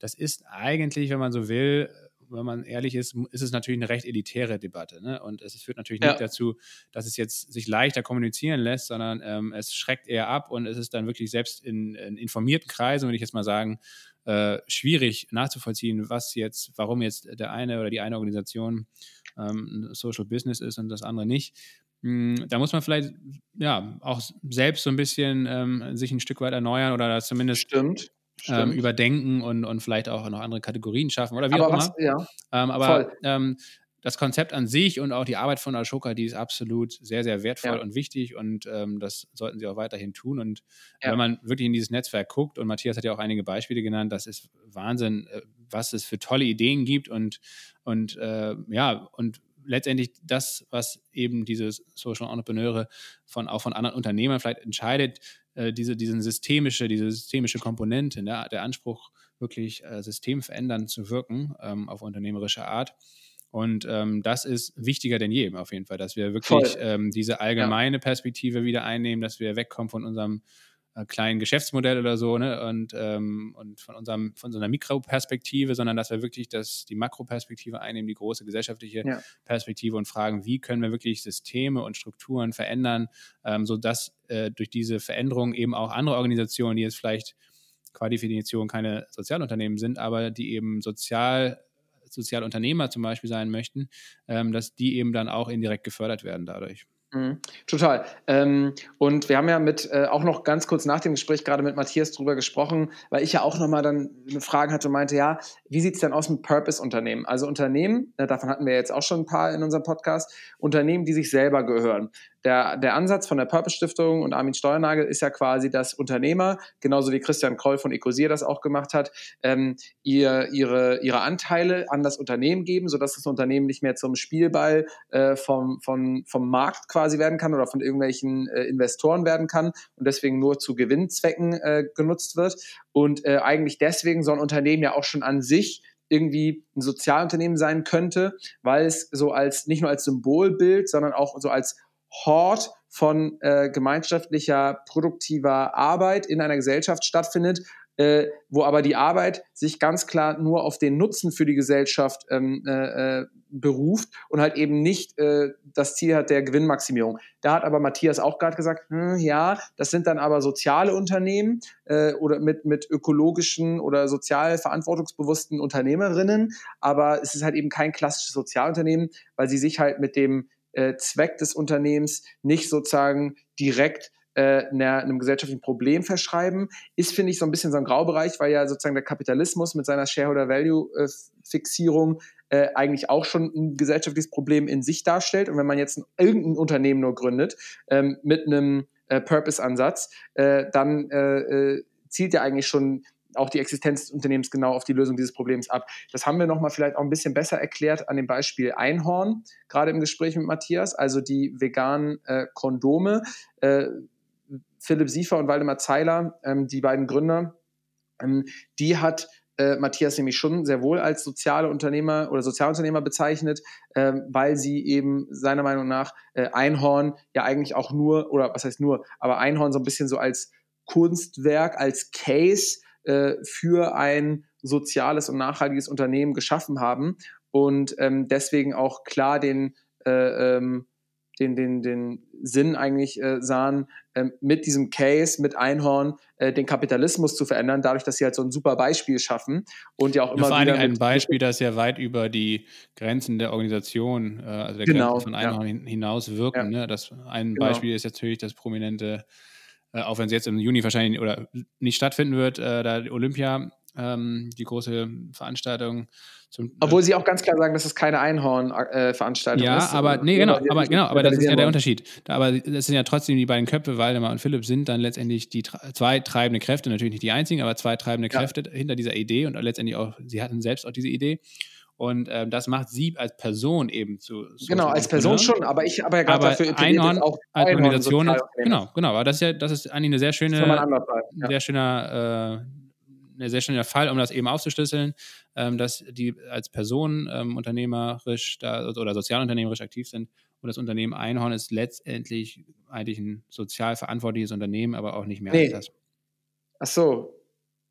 das ist eigentlich, wenn man so will, wenn man ehrlich ist, ist es natürlich eine recht elitäre Debatte. Ne? Und es führt natürlich ja. nicht dazu, dass es jetzt sich leichter kommunizieren lässt, sondern ähm, es schreckt eher ab und es ist dann wirklich selbst in, in informierten Kreisen, würde ich jetzt mal sagen, äh, schwierig nachzuvollziehen, was jetzt, warum jetzt der eine oder die eine Organisation ähm, Social Business ist und das andere nicht. Hm, da muss man vielleicht ja auch selbst so ein bisschen ähm, sich ein Stück weit erneuern oder zumindest Stimmt ähm, überdenken und, und vielleicht auch noch andere Kategorien schaffen oder wie aber auch was, immer. Ja, ähm, aber ähm, das Konzept an sich und auch die Arbeit von Ashoka, die ist absolut sehr, sehr wertvoll ja. und wichtig und ähm, das sollten sie auch weiterhin tun. Und ja. wenn man wirklich in dieses Netzwerk guckt, und Matthias hat ja auch einige Beispiele genannt, das ist Wahnsinn, äh, was es für tolle Ideen gibt und, und äh, ja, und letztendlich das, was eben diese Social Entrepreneure von auch von anderen Unternehmern vielleicht entscheidet, äh, diese, diese systemische, diese systemische Komponente, ne, der Anspruch, wirklich äh, systemverändernd zu wirken ähm, auf unternehmerische Art. Und ähm, das ist wichtiger denn je auf jeden Fall, dass wir wirklich ähm, diese allgemeine ja. Perspektive wieder einnehmen, dass wir wegkommen von unserem kleinen Geschäftsmodell oder so, ne? Und, ähm, und von unserem, von so einer Mikroperspektive, sondern dass wir wirklich das, die Makroperspektive einnehmen, die große gesellschaftliche ja. Perspektive und fragen, wie können wir wirklich Systeme und Strukturen verändern, ähm, sodass äh, durch diese Veränderung eben auch andere Organisationen, die jetzt vielleicht qua Definition keine Sozialunternehmen sind, aber die eben sozial Sozialunternehmer zum Beispiel sein möchten, ähm, dass die eben dann auch indirekt gefördert werden dadurch. Mhm, total. Ähm, und wir haben ja mit äh, auch noch ganz kurz nach dem Gespräch gerade mit Matthias drüber gesprochen, weil ich ja auch nochmal dann eine Frage hatte und meinte, ja, wie sieht es denn aus mit Purpose-Unternehmen? Also Unternehmen, äh, davon hatten wir jetzt auch schon ein paar in unserem Podcast, Unternehmen, die sich selber gehören der, der Ansatz von der Purpose Stiftung und Armin Steuernagel ist ja quasi, dass Unternehmer, genauso wie Christian Kroll von Ecosier das auch gemacht hat, ähm, ihr, ihre, ihre Anteile an das Unternehmen geben, sodass das Unternehmen nicht mehr zum Spielball äh, vom, vom, vom Markt quasi werden kann oder von irgendwelchen äh, Investoren werden kann und deswegen nur zu Gewinnzwecken äh, genutzt wird. Und äh, eigentlich deswegen so ein Unternehmen ja auch schon an sich irgendwie ein Sozialunternehmen sein könnte, weil es so als nicht nur als Symbolbild, sondern auch so als Hort von äh, gemeinschaftlicher, produktiver Arbeit in einer Gesellschaft stattfindet, äh, wo aber die Arbeit sich ganz klar nur auf den Nutzen für die Gesellschaft ähm, äh, äh, beruft und halt eben nicht äh, das Ziel hat der Gewinnmaximierung. Da hat aber Matthias auch gerade gesagt, hm, ja, das sind dann aber soziale Unternehmen äh, oder mit, mit ökologischen oder sozial verantwortungsbewussten Unternehmerinnen, aber es ist halt eben kein klassisches Sozialunternehmen, weil sie sich halt mit dem äh, Zweck des Unternehmens nicht sozusagen direkt äh, einem gesellschaftlichen Problem verschreiben, ist, finde ich, so ein bisschen so ein Graubereich, weil ja sozusagen der Kapitalismus mit seiner Shareholder-Value-Fixierung äh, eigentlich auch schon ein gesellschaftliches Problem in sich darstellt. Und wenn man jetzt ein, irgendein Unternehmen nur gründet ähm, mit einem äh, Purpose-Ansatz, äh, dann äh, äh, zielt ja eigentlich schon auch die Existenz des Unternehmens genau auf die Lösung dieses Problems ab. Das haben wir nochmal vielleicht auch ein bisschen besser erklärt an dem Beispiel Einhorn, gerade im Gespräch mit Matthias, also die veganen äh, Kondome. Äh, Philipp Siefer und Waldemar Zeiler, ähm, die beiden Gründer, ähm, die hat äh, Matthias nämlich schon sehr wohl als soziale Unternehmer oder Sozialunternehmer bezeichnet, äh, weil sie eben seiner Meinung nach äh, Einhorn ja eigentlich auch nur, oder was heißt nur, aber Einhorn so ein bisschen so als Kunstwerk, als Case äh, für ein soziales und nachhaltiges Unternehmen geschaffen haben und ähm, deswegen auch klar den, äh, ähm, den, den, den Sinn eigentlich äh, sahen, ähm, mit diesem Case, mit Einhorn, äh, den Kapitalismus zu verändern, dadurch, dass sie halt so ein super Beispiel schaffen und ja auch immer ja, vor allem ein Beispiel, das ja weit über die Grenzen der Organisation, äh, also der genau, Grenzen von Einhorn ja. hinaus wirken. Ja. Ne? Das, ein genau. Beispiel ist natürlich das prominente äh, auch wenn es jetzt im Juni wahrscheinlich oder nicht stattfinden wird, äh, da Olympia, ähm, die große Veranstaltung. Zum, äh, Obwohl sie auch ganz klar sagen, dass es keine Einhorn-Veranstaltung ja, ist. Ja, aber nee, genau, aber genau, aber das ist ja der Unterschied. Da, aber das sind ja trotzdem die beiden Köpfe, Waldemar und Philipp sind dann letztendlich die zwei treibende Kräfte, natürlich nicht die einzigen, aber zwei treibende Kräfte ja. hinter dieser Idee und letztendlich auch, sie hatten selbst auch diese Idee. Und ähm, das macht sie als Person eben zu. genau, als Person schon, aber ich habe ja gerade dafür Einhorn auch als Organisation. Genau, genau, aber das ist ja, das ist eigentlich eine sehr schöne, ja. sehr schöner, äh, ein sehr schöner Fall, um das eben aufzuschlüsseln, ähm, dass die als Person ähm, unternehmerisch da, oder sozialunternehmerisch aktiv sind. Und das Unternehmen Einhorn ist letztendlich eigentlich ein sozial verantwortliches Unternehmen, aber auch nicht mehr nee. als das. Ach so.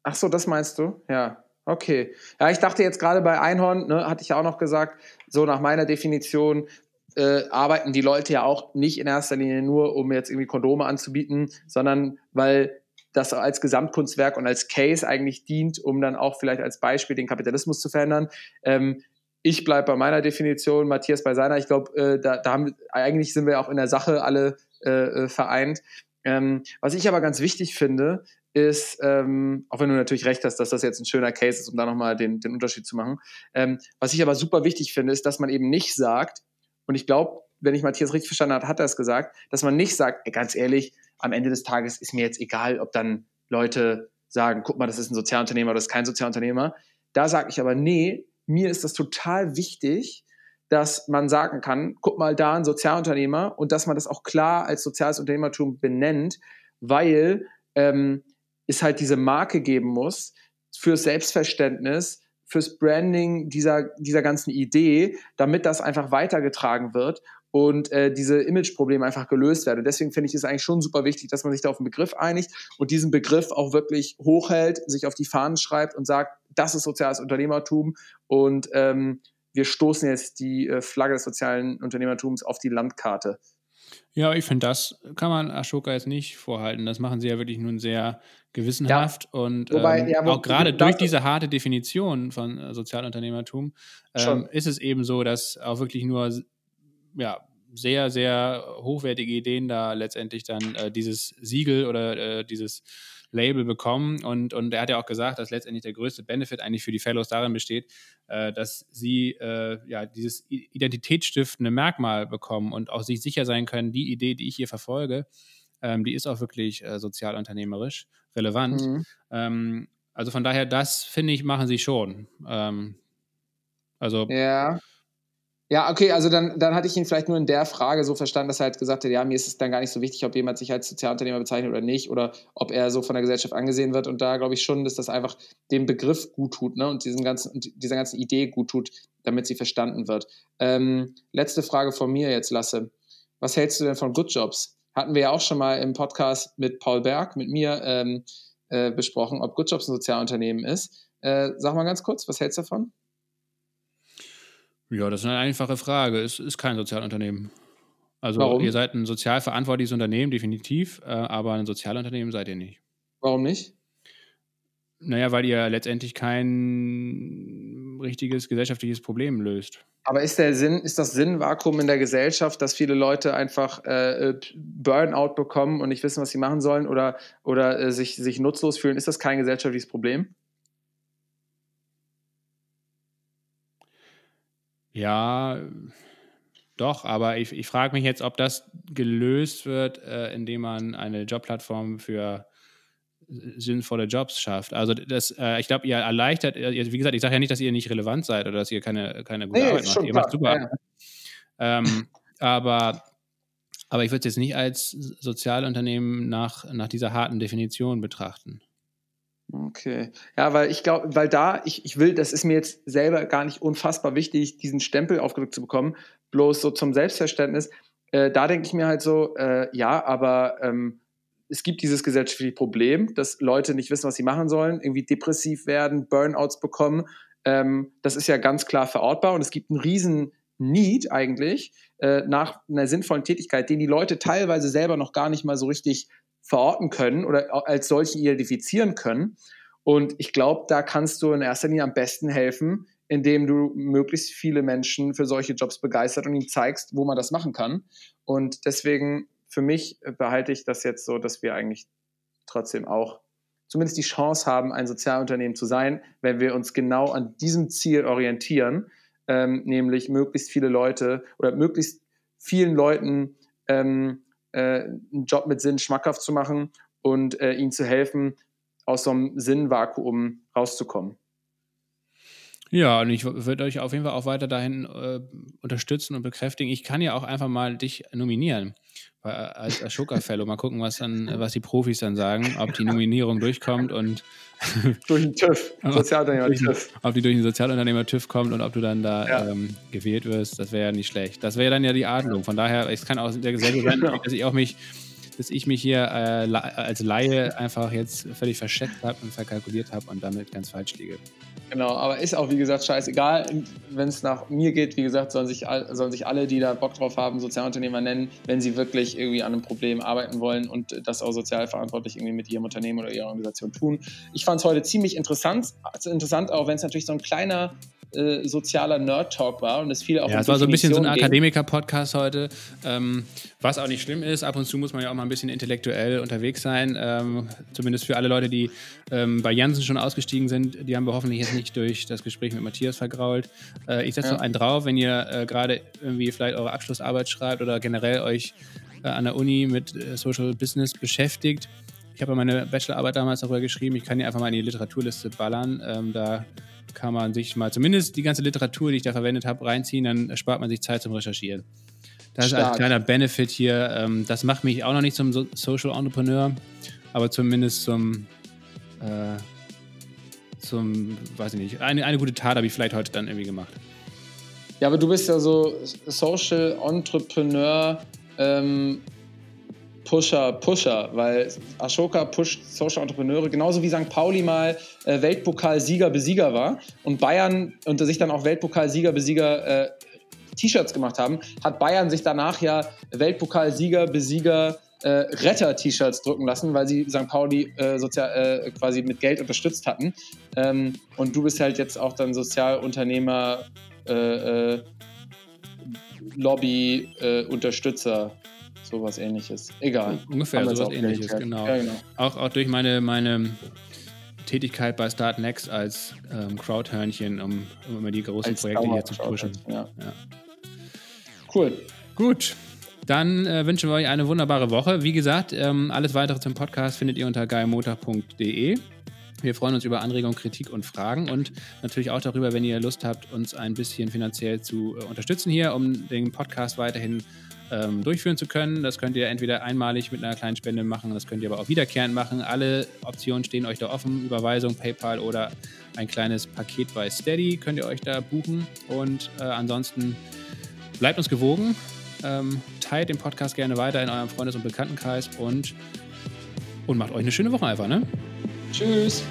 Ach so, das meinst du? Ja. Okay. Ja, ich dachte jetzt gerade bei Einhorn, ne, hatte ich ja auch noch gesagt, so nach meiner Definition äh, arbeiten die Leute ja auch nicht in erster Linie nur, um jetzt irgendwie Kondome anzubieten, sondern weil das als Gesamtkunstwerk und als Case eigentlich dient, um dann auch vielleicht als Beispiel den Kapitalismus zu verändern. Ähm, ich bleibe bei meiner Definition, Matthias bei seiner. Ich glaube, äh, da, da haben eigentlich sind wir auch in der Sache alle äh, äh vereint. Ähm, was ich aber ganz wichtig finde, ist, ähm, auch wenn du natürlich recht hast, dass das jetzt ein schöner Case ist, um da nochmal den, den Unterschied zu machen. Ähm, was ich aber super wichtig finde, ist, dass man eben nicht sagt, und ich glaube, wenn ich Matthias richtig verstanden habe, hat er es gesagt, dass man nicht sagt, ey, ganz ehrlich, am Ende des Tages ist mir jetzt egal, ob dann Leute sagen, guck mal, das ist ein Sozialunternehmer oder das ist kein Sozialunternehmer. Da sage ich aber, nee, mir ist das total wichtig, dass man sagen kann, guck mal, da ein Sozialunternehmer und dass man das auch klar als soziales Unternehmertum benennt, weil ähm, es halt diese Marke geben muss fürs Selbstverständnis, fürs Branding dieser, dieser ganzen Idee, damit das einfach weitergetragen wird und äh, diese Imageprobleme einfach gelöst werden. Deswegen finde ich es eigentlich schon super wichtig, dass man sich da auf einen Begriff einigt und diesen Begriff auch wirklich hochhält, sich auf die Fahnen schreibt und sagt, das ist soziales Unternehmertum und ähm, wir stoßen jetzt die äh, Flagge des sozialen Unternehmertums auf die Landkarte. Ja, ich finde, das kann man Ashoka jetzt nicht vorhalten. Das machen sie ja wirklich nun sehr gewissenhaft ja. und Wobei, ähm, ja, auch gerade durch diese harte Definition von äh, Sozialunternehmertum ähm, ist es eben so, dass auch wirklich nur ja, sehr, sehr hochwertige Ideen da letztendlich dann äh, dieses Siegel oder äh, dieses Label bekommen. Und, und er hat ja auch gesagt, dass letztendlich der größte Benefit eigentlich für die Fellows darin besteht, äh, dass sie äh, ja dieses identitätsstiftende Merkmal bekommen und auch sich sicher sein können, die Idee, die ich hier verfolge, ähm, die ist auch wirklich äh, sozialunternehmerisch relevant. Mhm. Ähm, also von daher, das finde ich, machen sie schon. Ähm, also ja. Ja, okay, also dann, dann hatte ich ihn vielleicht nur in der Frage so verstanden, dass er halt gesagt hat, ja, mir ist es dann gar nicht so wichtig, ob jemand sich als Sozialunternehmer bezeichnet oder nicht oder ob er so von der Gesellschaft angesehen wird. Und da glaube ich schon, dass das einfach dem Begriff gut tut ne? und diesen ganzen, dieser ganzen Idee gut tut, damit sie verstanden wird. Ähm, letzte Frage von mir jetzt, Lasse. Was hältst du denn von Good Jobs? Hatten wir ja auch schon mal im Podcast mit Paul Berg, mit mir ähm, äh, besprochen, ob Good Jobs ein Sozialunternehmen ist. Äh, sag mal ganz kurz, was hältst du davon? Ja, das ist eine einfache Frage. Es ist kein Sozialunternehmen. Also Warum? ihr seid ein sozial verantwortliches Unternehmen, definitiv, äh, aber ein Sozialunternehmen seid ihr nicht. Warum nicht? Naja, weil ihr letztendlich kein richtiges gesellschaftliches Problem löst. Aber ist der Sinn, ist das Sinnvakuum in der Gesellschaft, dass viele Leute einfach äh, Burnout bekommen und nicht wissen, was sie machen sollen oder, oder äh, sich, sich nutzlos fühlen? Ist das kein gesellschaftliches Problem? Ja, doch, aber ich, ich frage mich jetzt, ob das gelöst wird, äh, indem man eine Jobplattform für sinnvolle Jobs schafft. Also das, äh, ich glaube, ihr erleichtert, wie gesagt, ich sage ja nicht, dass ihr nicht relevant seid oder dass ihr keine, keine gute nee, Arbeit macht. Ihr macht super. Ja. Ähm, aber, aber ich würde es jetzt nicht als Sozialunternehmen nach, nach dieser harten Definition betrachten. Okay. Ja, weil ich glaube, weil da, ich, ich will, das ist mir jetzt selber gar nicht unfassbar wichtig, diesen Stempel aufgedrückt zu bekommen, bloß so zum Selbstverständnis. Äh, da denke ich mir halt so, äh, ja, aber ähm, es gibt dieses gesellschaftliche Problem, dass Leute nicht wissen, was sie machen sollen, irgendwie depressiv werden, Burnouts bekommen. Ähm, das ist ja ganz klar verortbar und es gibt einen riesen Need eigentlich äh, nach einer sinnvollen Tätigkeit, den die Leute teilweise selber noch gar nicht mal so richtig verorten können oder als solche identifizieren können. Und ich glaube, da kannst du in erster Linie am besten helfen, indem du möglichst viele Menschen für solche Jobs begeistert und ihnen zeigst, wo man das machen kann. Und deswegen für mich behalte ich das jetzt so, dass wir eigentlich trotzdem auch zumindest die Chance haben, ein Sozialunternehmen zu sein, wenn wir uns genau an diesem Ziel orientieren, ähm, nämlich möglichst viele Leute oder möglichst vielen Leuten ähm, äh, einen Job mit Sinn schmackhaft zu machen und äh, ihnen zu helfen, aus so einem Sinnvakuum rauszukommen. Ja, und ich würde euch auf jeden Fall auch weiter dahin äh, unterstützen und bekräftigen. Ich kann ja auch einfach mal dich nominieren äh, als Ashoka Fellow. Mal gucken, was dann, was die Profis dann sagen, ob die Nominierung durchkommt und durch den TÜV, Sozialunternehmer TÜV. Ob die durch den Sozialunternehmer TÜV kommt und ob du dann da ja. ähm, gewählt wirst, das wäre ja nicht schlecht. Das wäre dann ja die Adlung. Von daher, es kann auch sehr gut sein, genau. dass ich auch mich dass ich mich hier äh, als Laie einfach jetzt völlig verschätzt habe und verkalkuliert habe und damit ganz falsch liege. Genau, aber ist auch, wie gesagt, scheißegal. Wenn es nach mir geht, wie gesagt, sollen sich, sollen sich alle, die da Bock drauf haben, Sozialunternehmer nennen, wenn sie wirklich irgendwie an einem Problem arbeiten wollen und das auch sozial verantwortlich irgendwie mit ihrem Unternehmen oder ihrer Organisation tun. Ich fand es heute ziemlich interessant, also interessant auch wenn es natürlich so ein kleiner äh, sozialer Nerd-Talk war und es viel auch Ja, es war so ein bisschen so ein Akademiker-Podcast heute, ähm, was auch nicht schlimm ist. Ab und zu muss man ja auch mal ein bisschen intellektuell unterwegs sein. Ähm, zumindest für alle Leute, die ähm, bei Jansen schon ausgestiegen sind, die haben wir hoffentlich jetzt nicht durch das Gespräch mit Matthias vergrault. Äh, ich setze ja. noch einen drauf, wenn ihr äh, gerade irgendwie vielleicht eure Abschlussarbeit schreibt oder generell euch äh, an der Uni mit äh, Social Business beschäftigt. Ich habe meine Bachelorarbeit damals darüber geschrieben. Ich kann die einfach mal in die Literaturliste ballern. Ähm, da kann man sich mal zumindest die ganze Literatur, die ich da verwendet habe, reinziehen, dann spart man sich Zeit zum Recherchieren. Das Stark. ist als kleiner Benefit hier. Ähm, das macht mich auch noch nicht zum Social Entrepreneur, aber zumindest zum, äh, zum, weiß ich nicht, eine, eine gute Tat habe ich vielleicht heute dann irgendwie gemacht. Ja, aber du bist ja so Social Entrepreneur ähm, Pusher, Pusher, weil Ashoka pusht Social Entrepreneure, genauso wie St. Pauli mal äh, Weltpokalsieger, Besieger war und Bayern unter sich dann auch Weltpokalsieger, Besieger äh, T-Shirts gemacht haben, hat Bayern sich danach ja Weltpokalsieger, Besieger äh, Retter-T-Shirts drucken lassen, weil sie St. Pauli äh, sozial, äh, quasi mit Geld unterstützt hatten. Ähm, und du bist halt jetzt auch dann Sozialunternehmer, äh, äh, Lobby, äh, Unterstützer, sowas ähnliches. Egal. Ungefähr sowas ähnliches, genau. Ja, genau. Auch, auch durch meine, meine Tätigkeit bei Start Next als ähm, Crowdhörnchen, um, um, immer die großen als Projekte hier zu pushen. Ja. ja. Cool. Gut. Dann äh, wünschen wir euch eine wunderbare Woche. Wie gesagt, ähm, alles weitere zum Podcast findet ihr unter geilmotor.de. Wir freuen uns über Anregungen, Kritik und Fragen und natürlich auch darüber, wenn ihr Lust habt, uns ein bisschen finanziell zu äh, unterstützen hier, um den Podcast weiterhin ähm, durchführen zu können. Das könnt ihr entweder einmalig mit einer kleinen Spende machen, das könnt ihr aber auch wiederkehrend machen. Alle Optionen stehen euch da offen. Überweisung, PayPal oder ein kleines Paket bei Steady könnt ihr euch da buchen. Und äh, ansonsten bleibt uns gewogen. Ähm, teilt den Podcast gerne weiter in eurem Freundes- und Bekanntenkreis und, und macht euch eine schöne Woche einfach, ne? Tschüss.